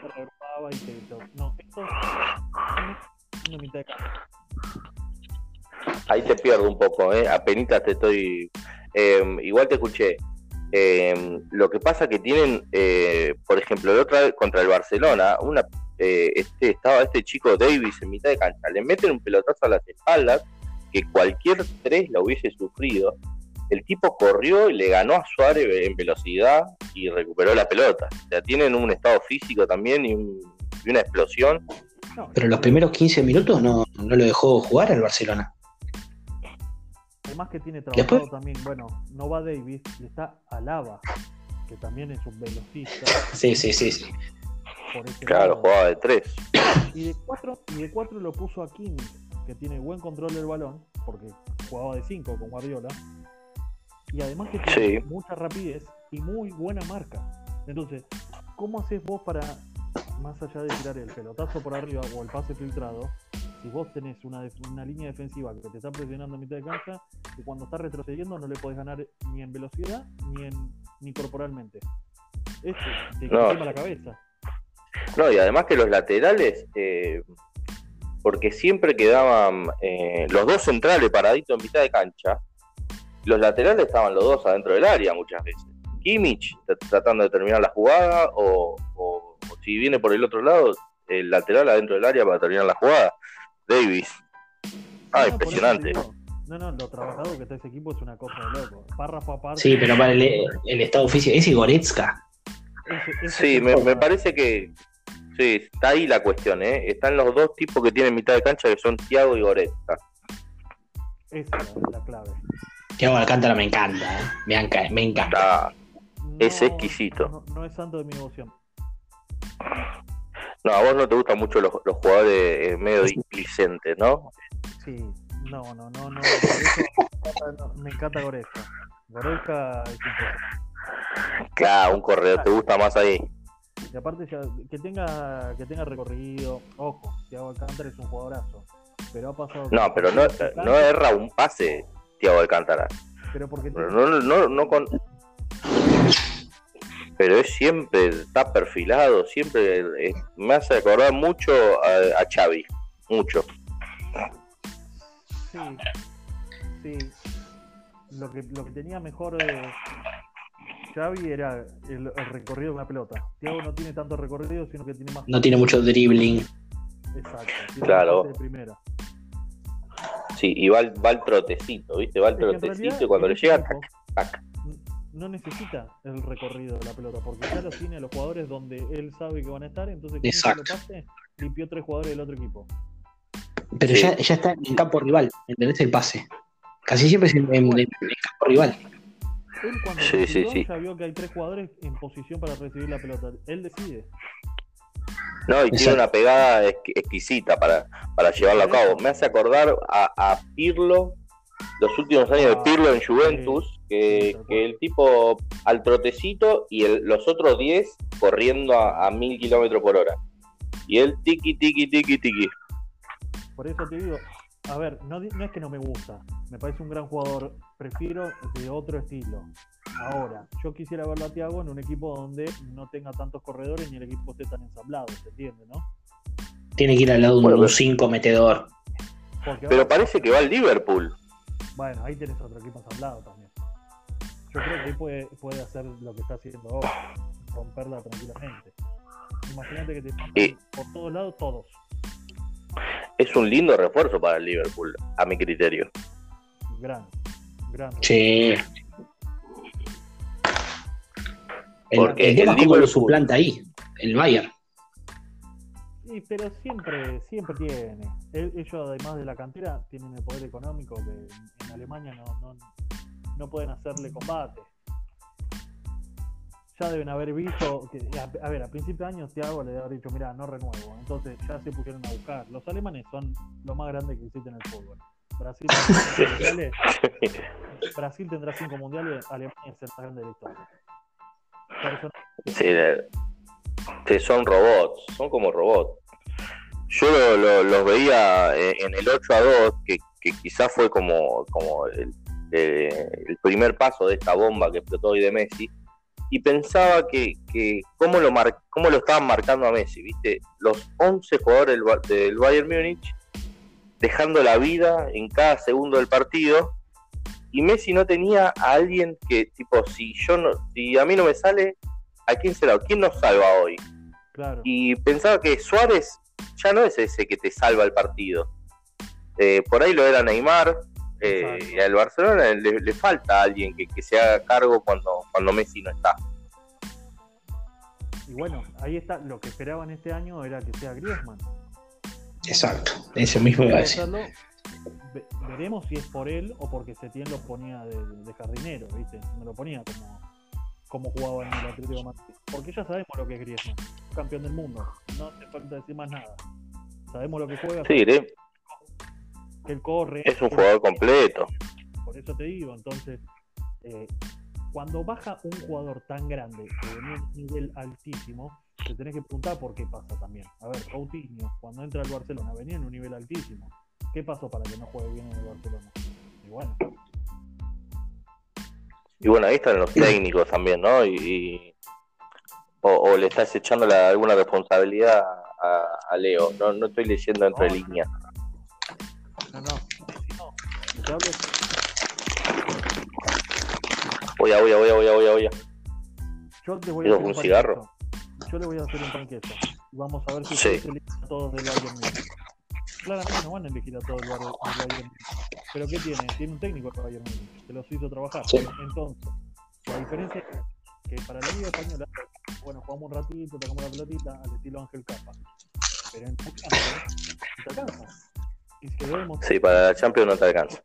se regrupaba y te, te- No, esto es una mitad de cancha. Ahí te pierdo un poco, ¿eh? Apenitas te estoy... eh, igual te escuché. Eh, lo que pasa que tienen, eh, por ejemplo, la otra vez contra el Barcelona, una, eh, este, estaba este chico Davis en mitad de cancha, le meten un pelotazo a las espaldas que cualquier tres la hubiese sufrido. El tipo corrió y le ganó a Suárez en velocidad y recuperó la pelota. O sea, tienen un estado físico también y, un- una explosión. Pero los primeros 15 minutos no, no lo dejó jugar al Barcelona. Además que tiene trabajado Después- también, bueno, no va Davis y está Alaba, que también es un velocista. Sí, sí, sí, sí. Claro, lado. jugaba de tres. Y de cuatro, y de cuatro lo puso a Kimi, que tiene buen control del balón, porque jugaba de cinco con Guardiola. Y además que tiene Sí. mucha rapidez y muy buena marca. Entonces, ¿cómo haces vos para, más allá de tirar el pelotazo por arriba o el pase filtrado, si vos tenés una, una línea defensiva que te está presionando a mitad de cancha, y cuando está retrocediendo no le podés ganar ni en velocidad ni en ni corporalmente? Eso te No. quema la cabeza. No, y además que los laterales, eh, porque siempre quedaban eh, los dos centrales paraditos en mitad de cancha, los laterales estaban los dos adentro del área muchas veces. Kimmich tratando de terminar la jugada, o, o- o si viene por el otro lado, el lateral adentro del área para terminar la jugada. Davis. Ah, No, impresionante. digo, No, no, lo trabajado que está ese equipo es una cosa de loco. Párrafo aparte. Sí, pero para el, el estado físico. Es Goretzka. ese- ese Sí, me, parece que sí, está ahí la cuestión, ¿eh? Están los dos tipos que tienen mitad de cancha que son Thiago y Goretzka. Esa es la, la clave. Thiago Alcántara me encanta, ¿eh? me, enca- me encanta. Está- Es exquisito. No, no es santo de mi devoción. No, a vos no te gustan mucho los, los jugadores eh, medio displicentes, ¿no? Sí, no, no, no, no. eso me encanta, Goretzka. Goretzka es impresionante. Claro, un corredor, te gusta más ahí. Y aparte que tenga, que tenga recorrido, ojo, Thiago Alcántara es un jugadorazo. Pero ha pasado. No, pero no, no erra un pase Thiago Alcántara. Pero porque Pero no, no, no con. pero es siempre, está perfilado, siempre eh, me hace acordar mucho a, a Xavi, mucho. Sí, sí. Lo que, lo que tenía mejor eh, Xavi era el, el recorrido de la pelota. Thiago no tiene tanto recorrido, sino que tiene más. No tiene mucho dribbling. Exacto. Claro. de primera. Sí, y va, al- va al trotecito, ¿viste? Va que en trotecito realidad, y cuando le este llega, tac, tac. no necesita el recorrido de la pelota, porque ya lo tiene a los jugadores donde él sabe que van a estar, entonces solo Exacto. pase limpió tres jugadores del otro equipo. Pero Sí. ya, ya está en campo rival, ¿entendés? El pase. Casi siempre es en, en- en- en campo rival. Él cuando Sí, sí, sí. ya vio que hay tres jugadores en posición para recibir la pelota. Él decide. No, y tiene una pegada exqui- exquisita para, para llevarlo a cabo. Me hace acordar a, a Pirlo, los últimos años de Ah, Pirlo en Juventus, que, el tipo al trotecito y el- los otros 10 corriendo a, a mil kilómetros por hora. Y él tiki, tiki, tiki, tiki. Por eso te digo, a ver, no, es que no me gusta, me parece un gran jugador, prefiero de otro estilo. Ahora, yo quisiera verlo a Thiago en un equipo donde no tenga tantos corredores ni el equipo esté tan ensamblado, ¿se entiende, no? Tiene que ir al lado de un pero- 5 metedor. Porque Pero ahora- parece que va al Liverpool. Bueno, ahí tenés otro equipo ensamblado también. Yo creo que ahí puede, puede hacer lo que está haciendo ahora, romperla tranquilamente. Imagínate que te pasan Y- por todos lados todos. Es un lindo refuerzo para el Liverpool, a mi criterio. Gran, gran. Sí. Porque el el lo Liverpool- suplanta ahí, el Bayern. Sí, pero siempre, siempre tiene. El- Ellos, además de la cantera, tienen el poder económico que en- en Alemania no, no, no pueden hacerle combate. Ya deben haber visto que, a, a ver, a principio de año Thiago le haber dicho, mira, no renuevo. Entonces ya se pusieron a buscar. Los alemanes son lo más grande que existe en el fútbol. Brasil tendrá cinco mundiales, Brasil tendrá cinco mundiales, Alemania es el más grande de la historia. Sí, de- sí, son robots, son como robots. Yo lo- lo- los veía en el 8 a 2, que, que quizás fue como, como el, eh, el primer paso de esta bomba que explotó hoy de Messi, y pensaba que, que cómo, lo mar- cómo lo estaban marcando a Messi, ¿viste? Los 11 jugadores del, Ba- del Bayern Múnich dejando la vida en cada segundo del partido, y Messi no tenía a alguien que, tipo, si yo no, si a mí no me sale, ¿a quién será? ¿Quién nos salva hoy? claro. Y pensaba que Suárez ya no es ese que te salva el partido. Eh, por ahí lo era Neymar. Eh, y al Barcelona le, le falta alguien que, que se haga cargo cuando, cuando Messi no está. Y bueno, ahí está. Lo que esperaban este año era que sea Griezmann. Exacto, eso mismo iba a decir. Ve- veremos si es por él o porque Setién lo ponía de, de jardinero, ¿viste? No lo ponía como, como jugaba en el Atlético de Madrid. Porque ya sabemos lo que es Griezmann, campeón del mundo. No hace falta decir más nada. Sabemos lo que juega, Sí, que él corre. es un jugador completo. Por eso te digo, entonces, eh, cuando baja un jugador tan grande que venía un nivel altísimo, te tenés que preguntar por qué pasa también. A ver, Coutinho, cuando entra al Barcelona, venía en un nivel altísimo. ¿Qué pasó para que no juegue bien en el Barcelona? Y bueno, Y bueno, ahí están los técnicos también, ¿no? Y, y- o, o le estás echando la- alguna responsabilidad a, a Leo. No, no estoy leyendo entre No. líneas. no, no. no. Voy a, voy a, voy a, voy a, voy a, voy a. Yo te voy a ¿Digo, hacer un cigarro? Yo le voy a hacer un panqueso. Y vamos a ver si Sí. ustedes eligen a todos del Bayern Múnich. Claramente no van a elegir a todos del Bayern del Múnich. Pero ¿qué tiene? Tiene un técnico el Bayern Múnich que los hizo trabajar. Sí. Entonces, la diferencia es que para la Liga Española, bueno, jugamos un ratito, tocamos la pelotita al estilo Ángel Capa. Pero en Champions no te alcanza. Y Sí, para la Champions no te alcanza.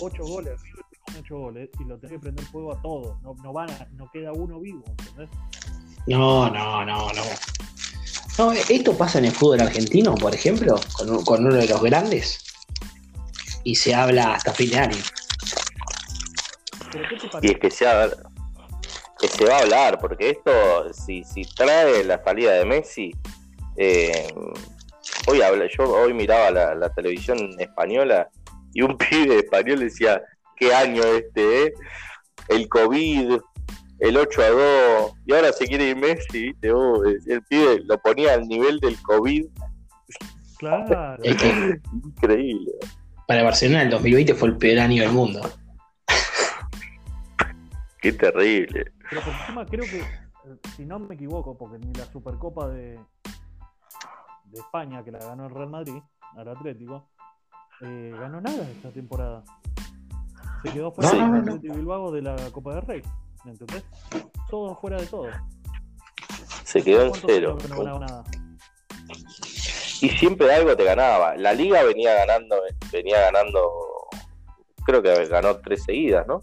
8 goles, River te pone 8 goles y lo tenés que prender fuego a todos. No, no, van a- no queda uno vivo, ¿entendés? No, no, no, no. No, esto pasa en el fútbol argentino, por ejemplo, con, un- con uno de los grandes. Y se habla hasta fin de año. Pero ¿qué te Y es que se, ha- que se va a hablar, porque esto, si, si trae la salida de Messi, eh, hoy habla, yo hoy miraba la, la televisión española y un pibe español decía, qué año este, eh? el COVID, el 8 a 2 y ahora se quiere ir Messi, ¿viste? Oh, el pibe lo ponía al nivel del COVID. Claro. Es que Increíble. para Barcelona el 2020 fue el peor año del mundo. Qué terrible. Pero por encima creo que, eh, si no me equivoco, porque ni la Supercopa de, de España, que la ganó el Real Madrid, al Atlético, eh, ganó nada esta temporada. Se quedó fuera Sí. del Atlético Bilbao de la Copa del Rey. ¿Me entendés? Todo fuera de todo. Se quedó en ¿Cuántos cero. que no nada? Y siempre algo te ganaba. La liga venía ganando, venía ganando, creo que ganó tres seguidas, ¿no?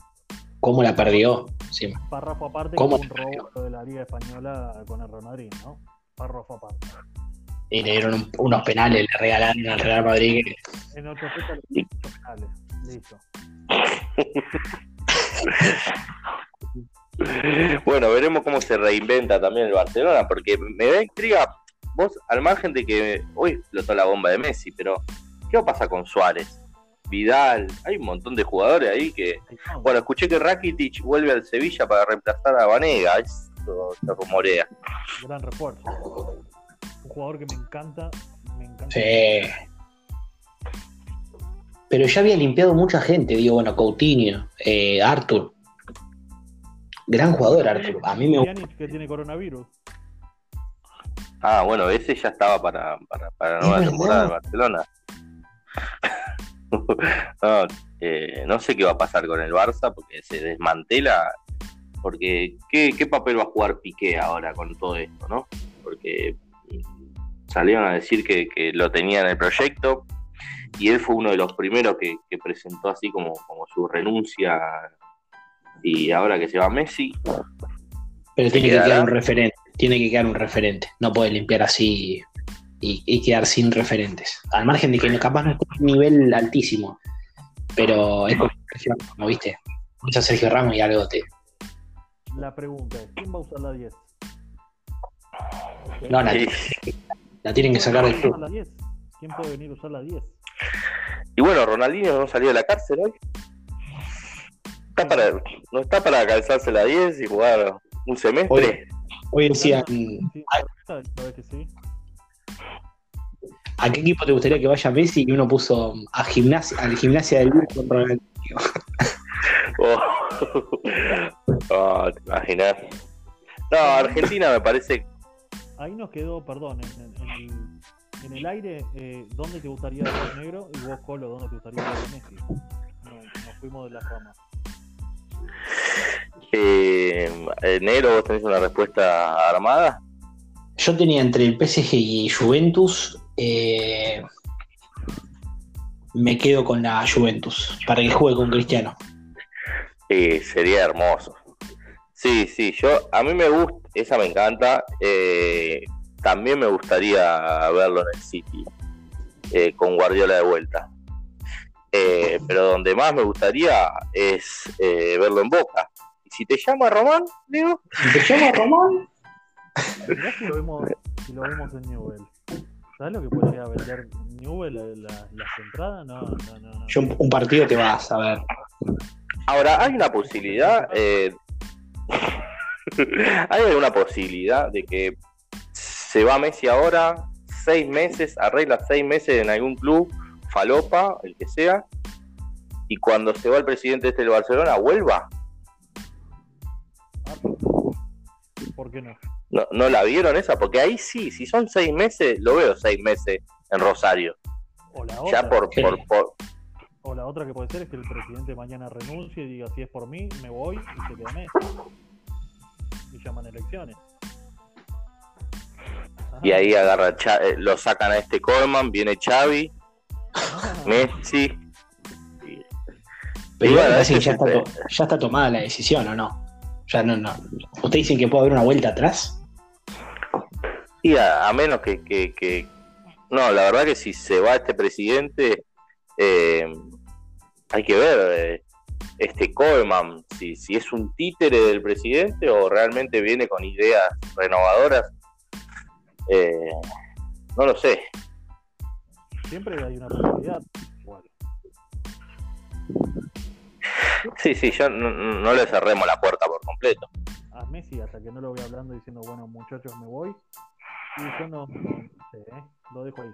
¿Cómo la perdió? Sí. Párrafo aparte, ¿Cómo? como un robo de la Liga Española con el Real Madrid, ¿no? Párrafo aparte. Y le dieron un- unos penales, le regalaron al Real Madrid. que- En otro fecha, los ocho penales. Listo. Bueno, veremos cómo se reinventa también el Barcelona, porque me da intriga, vos, al margen de que hoy explotó la bomba de Messi, pero ¿qué va a pasar con Suárez? Vidal, hay un montón de jugadores ahí que... Bueno, escuché que Rakitic vuelve al Sevilla para reemplazar a Vanega, eso se rumorea. gran refuerzo. Jugador que me encanta, me encanta. Sí. Pero ya había limpiado mucha gente, digo, bueno, Coutinho, eh, Arthur. Gran jugador, Arthur. A mí me gusta. Pjanic, que tiene coronavirus. Ah, bueno, ese ya estaba para, para, para nueva verdad. temporada de Barcelona. no, eh, no sé qué va a pasar con el Barça porque se desmantela. Porque, ¿qué, qué papel va a jugar Piqué ahora con todo esto, no? Porque salieron a decir que, que lo tenía en el proyecto y él fue uno de los primeros que, que presentó así como, como su renuncia. Y ahora que se va Messi, Pero tiene que quedar un referente. Tiene que quedar un referente. No puede limpiar así y, y quedar sin referentes. Al margen de que capaz no esté a un nivel altísimo. Pero es como Sergio Ramos, ¿viste? Mucho Sergio Ramos y algo te. La pregunta es: ¿quién va a usar la 10? No, la, y, la tienen que sacar del ¿Quién va a club. usar la 10? ¿Quién puede venir a usar la 10? y bueno, Ronaldinho no salió de la cárcel hoy. Está para, no está para calzarse la 10 y jugar un semestre. Hoy decían, Sí, ¿sabes que sí? ¿a qué equipo te gustaría que vaya Messi? Y uno puso a gimnasia, al gimnasia del Lugo con Ronaldinho. Oh. Oh, te imaginas. No, Argentina me parece. Ahí nos quedó, perdón, en, en- en el, en el aire, eh, ¿dónde te gustaría ver negro? Y vos, Colo, ¿dónde te gustaría ver Messi? No, nos fuimos de la rama. Eh, enero vos tenés una respuesta armada. Yo tenía entre el PSG y Juventus. eh, me quedo con la Juventus para que juegue con Cristiano. Eh, sería hermoso. Sí, sí, yo a mí me gusta, esa me encanta. eh, también me gustaría verlo en el City eh, con Guardiola de vuelta. Eh, pero donde más me gustaría es eh, verlo en Boca. Y si te llama Román, digo, ¿Te llama Román? Si lo vemos, si lo vemos en Newell. ¿Sabes lo que podría vender Newell la- la- las entradas? No, no, no. no. Yo un, un partido te vas a ver. Ahora, hay una posibilidad, eh, hay alguna posibilidad de que se va Messi ahora, seis meses, arregla seis meses en algún club, falopa, el que sea, y cuando se va el presidente este del Barcelona, vuelva. ¿Por qué no? ¿No, ¿No la vieron esa? Porque ahí sí, si son seis meses, lo veo seis meses en Rosario. O la Ya otra, por, por, por- o la otra que puede ser es que el presidente mañana renuncie y diga si es por mí, me voy y se queda Messi. Y llaman elecciones. Ajá. y ahí agarra, eh, lo sacan a este Coleman, viene Xavi, Ah, Messi. y- Pero Y igual bueno, ya es está, ya está tomada la decisión, ¿o no? Ya no, no. ¿Ustedes dicen que puede haber una vuelta atrás? Y a, a menos que, que- que- No, la verdad que si se va este presidente, eh, hay que ver eh, este Koeman, si, si es un títere del presidente o realmente viene con ideas renovadoras. Eh, no lo sé. Siempre hay una posibilidad. Igual. Sí, sí, ya no, no le cerremos la puerta por completo. Messi hasta que no lo voy hablando diciendo, bueno, muchachos, me voy. Y yo no, no sé, ¿eh? lo dejo ahí.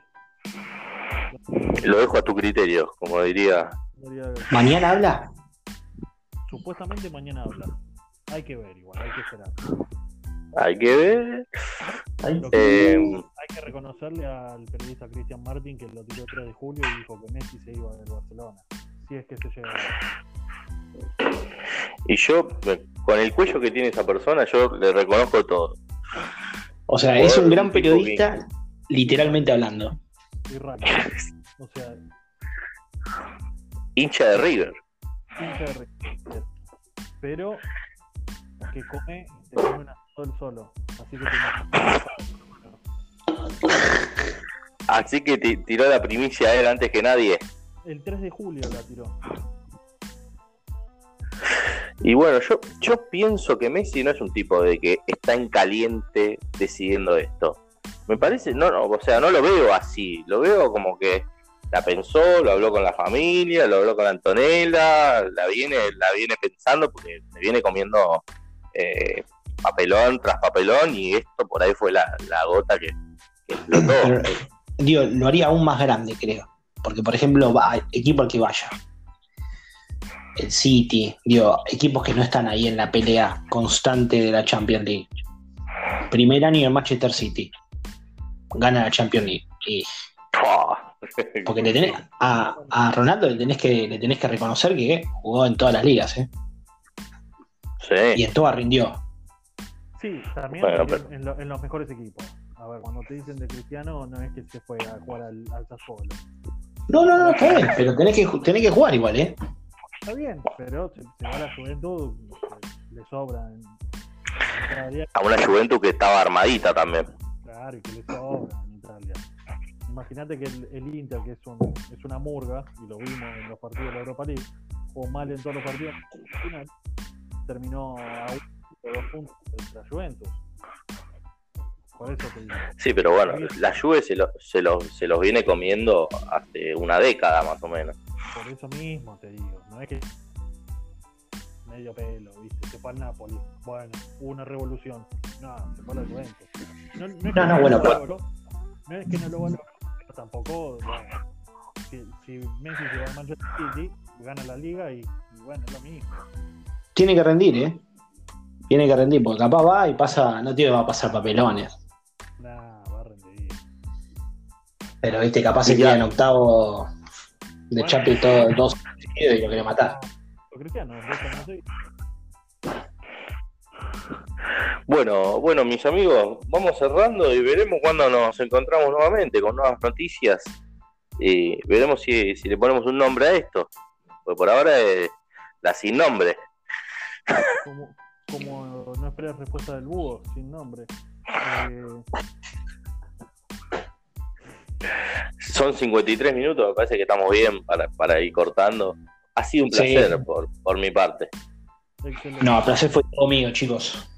Lo dejo a tu criterio, como diría. ¿Mañana habla? Supuestamente mañana habla. Hay que ver igual, hay que esperar. Hay que ver. Lo que Eh, hay que reconocerle al periodista Cristian Martin que lo tiró el 3 de julio y dijo que Messi se iba del Barcelona. Si es que se llega. y yo, eh, con el cuello que tiene esa persona, yo le reconozco todo. O sea, es un gran que- periodista, literalmente hablando. Y raro. O sea, Hincha de River. Hincha de. Pero que come, te come un él solo. Así que te Así que ti- tiró la primicia a él antes que nadie. El 3 de julio la tiró. Y bueno, yo, yo pienso que Messi no es un tipo de que está en caliente decidiendo esto. Me parece, no, no, o sea, no lo veo así. Lo veo como que la pensó, lo habló con la familia, lo habló con Antonella, la viene, la viene pensando porque le viene comiendo eh, papelón tras papelón y esto por ahí fue la, la gota que, que explotó. Pero, digo, lo haría aún más grande, creo. Porque, por ejemplo, va, equipo al que vaya. El City, digo, equipos que no están ahí en la pelea constante de la Champions League. Primer año en Manchester City. Gana la Champions League. Y. porque le tenés, a, a Ronaldo le tenés, que, le tenés que reconocer que jugó en todas las ligas, ¿eh? Y en todas rindió. Sí, también Bueno, en, pero- en lo- en los mejores equipos. A ver, cuando te dicen de Cristiano, no es que se fue a jugar al, al Sassuolo. No, no, no, está bien, pero tenés que, tenés que jugar igual, ¿eh? Está bien, pero se, se va a la juventud, le sobra. en- en Italia, a una Juventus que estaba armadita también. claro, y que le sobra en Italia. Imagínate que el, el Inter, que es, un, es una murga, y lo vimos en los partidos de la Europa League, jugó mal en todos los partidos, al final terminó a un o dos puntos de la Juventus. Por eso te digo. Sí, pero bueno, la Juve se, lo- se, lo- se los viene comiendo hace una década más o menos. Por eso mismo te digo, no es que medio pelo, ¿viste? Se fue al Napoli. Bueno, hubo una revolución. No, se fue a la Juventus. No, no es que No, no, bueno, lo pero- valoró, no es que no lo valoró, pero tampoco, bueno, si, si Messi se va al Manchester City, gana la liga y, y bueno, es lo mismo. Tiene que rendir, ¿eh? Tiene que rendir, porque capaz va y pasa, no tiene que va a pasar papelones. Nah, va a rendir. Pero viste, capaz se queda en octavo de Bueno. Champions todo, dos y lo quiere matar. Cristiano, no sé. Bueno, bueno, mis amigos, vamos cerrando y veremos cuándo nos encontramos nuevamente con nuevas noticias. Y veremos si, si le ponemos un nombre a esto. Porque por ahora es la sin nombre. Como, como no esperas respuesta del búho, sin nombre. Eh, Son 53 minutos, me parece que estamos bien para, para ir cortando. Ha sido un Sí. placer por, por mi parte. excelente. No, el placer fue todo mío, chicos.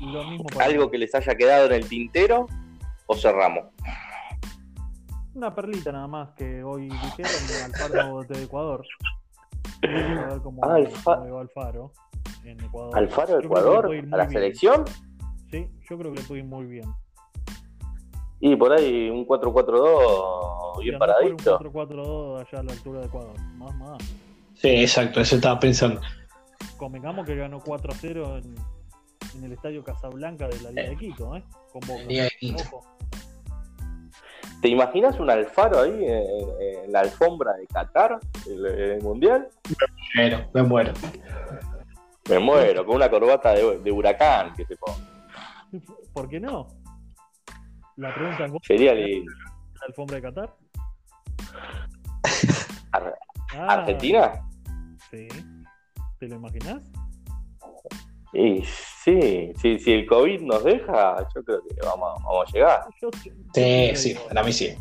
Lo mismo ¿Algo que les haya quedado en el tintero o cerramos? Una perlita nada más que hoy dijeron Alfaro de Ecuador. A ver cómo, Alfa- cómo Alfaro en Ecuador. ¿Alfaro le Ecuador? ¿A la bien. selección? Sí, yo creo que le puede ir muy bien. Y por ahí un 4-4-2 Y bien por un paradito. 4-4-2 allá a la altura de Ecuador. Más, más. Sí, exacto, eso estaba pensando. Convengamos que ganó 4-0 en, en el estadio Casablanca de la Liga de Quito, ¿eh? Con Boca. Liga de Quito. Ojo. ¿Te imaginas un Alfaro ahí en, en la alfombra de Qatar, el, el Mundial? Pero, me muero. Me muero, con una corbata de, de huracán que se ponga. ¿Por qué no? La pregunta es: ¿vos Sería lindo. la alfombra de Qatar? Ar- Ah, ¿Argentina? Sí. ¿Te lo imaginas? Y sí, sí, si el COVID nos deja, yo creo que vamos, vamos a llegar. Yo, Sí, sí, para mí sí.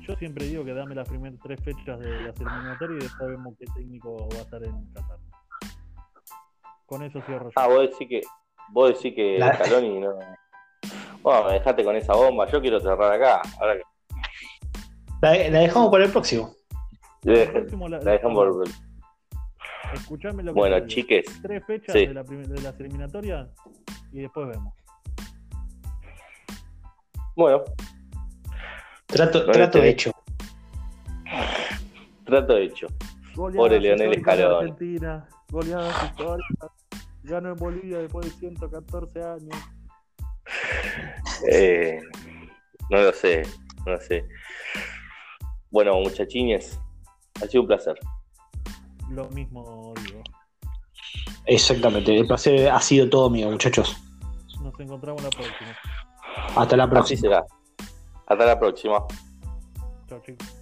Yo siempre digo que dame las primeras tres fechas de las eliminatorias y después vemos qué técnico va a estar en Qatar. Con eso cierro yo. Ah, vos decís que, vos decís que La- Scaloni no. Bueno, me dejaste con esa bomba, yo quiero cerrar acá. Ahora que La, la dejamos para el próximo. la, El próximo Escuchame lo que Bueno, digo. chiques, Tres fechas sí. de, la de las eliminatorias y después vemos. bueno, Trato, Bueno, trato tenés- hecho. trato hecho. Pobre Leonel Scaloni. Argentina, goleadas históricas. Ganó en Bolivia después de 114 años. Eh, no lo sé, no lo sé. Bueno, muchachines, ha sido un placer. Lo mismo digo. Exactamente. El placer ha sido todo mío, muchachos. Nos encontramos la próxima. Hasta la Así próxima. será. Hasta la próxima. Chao, chicos.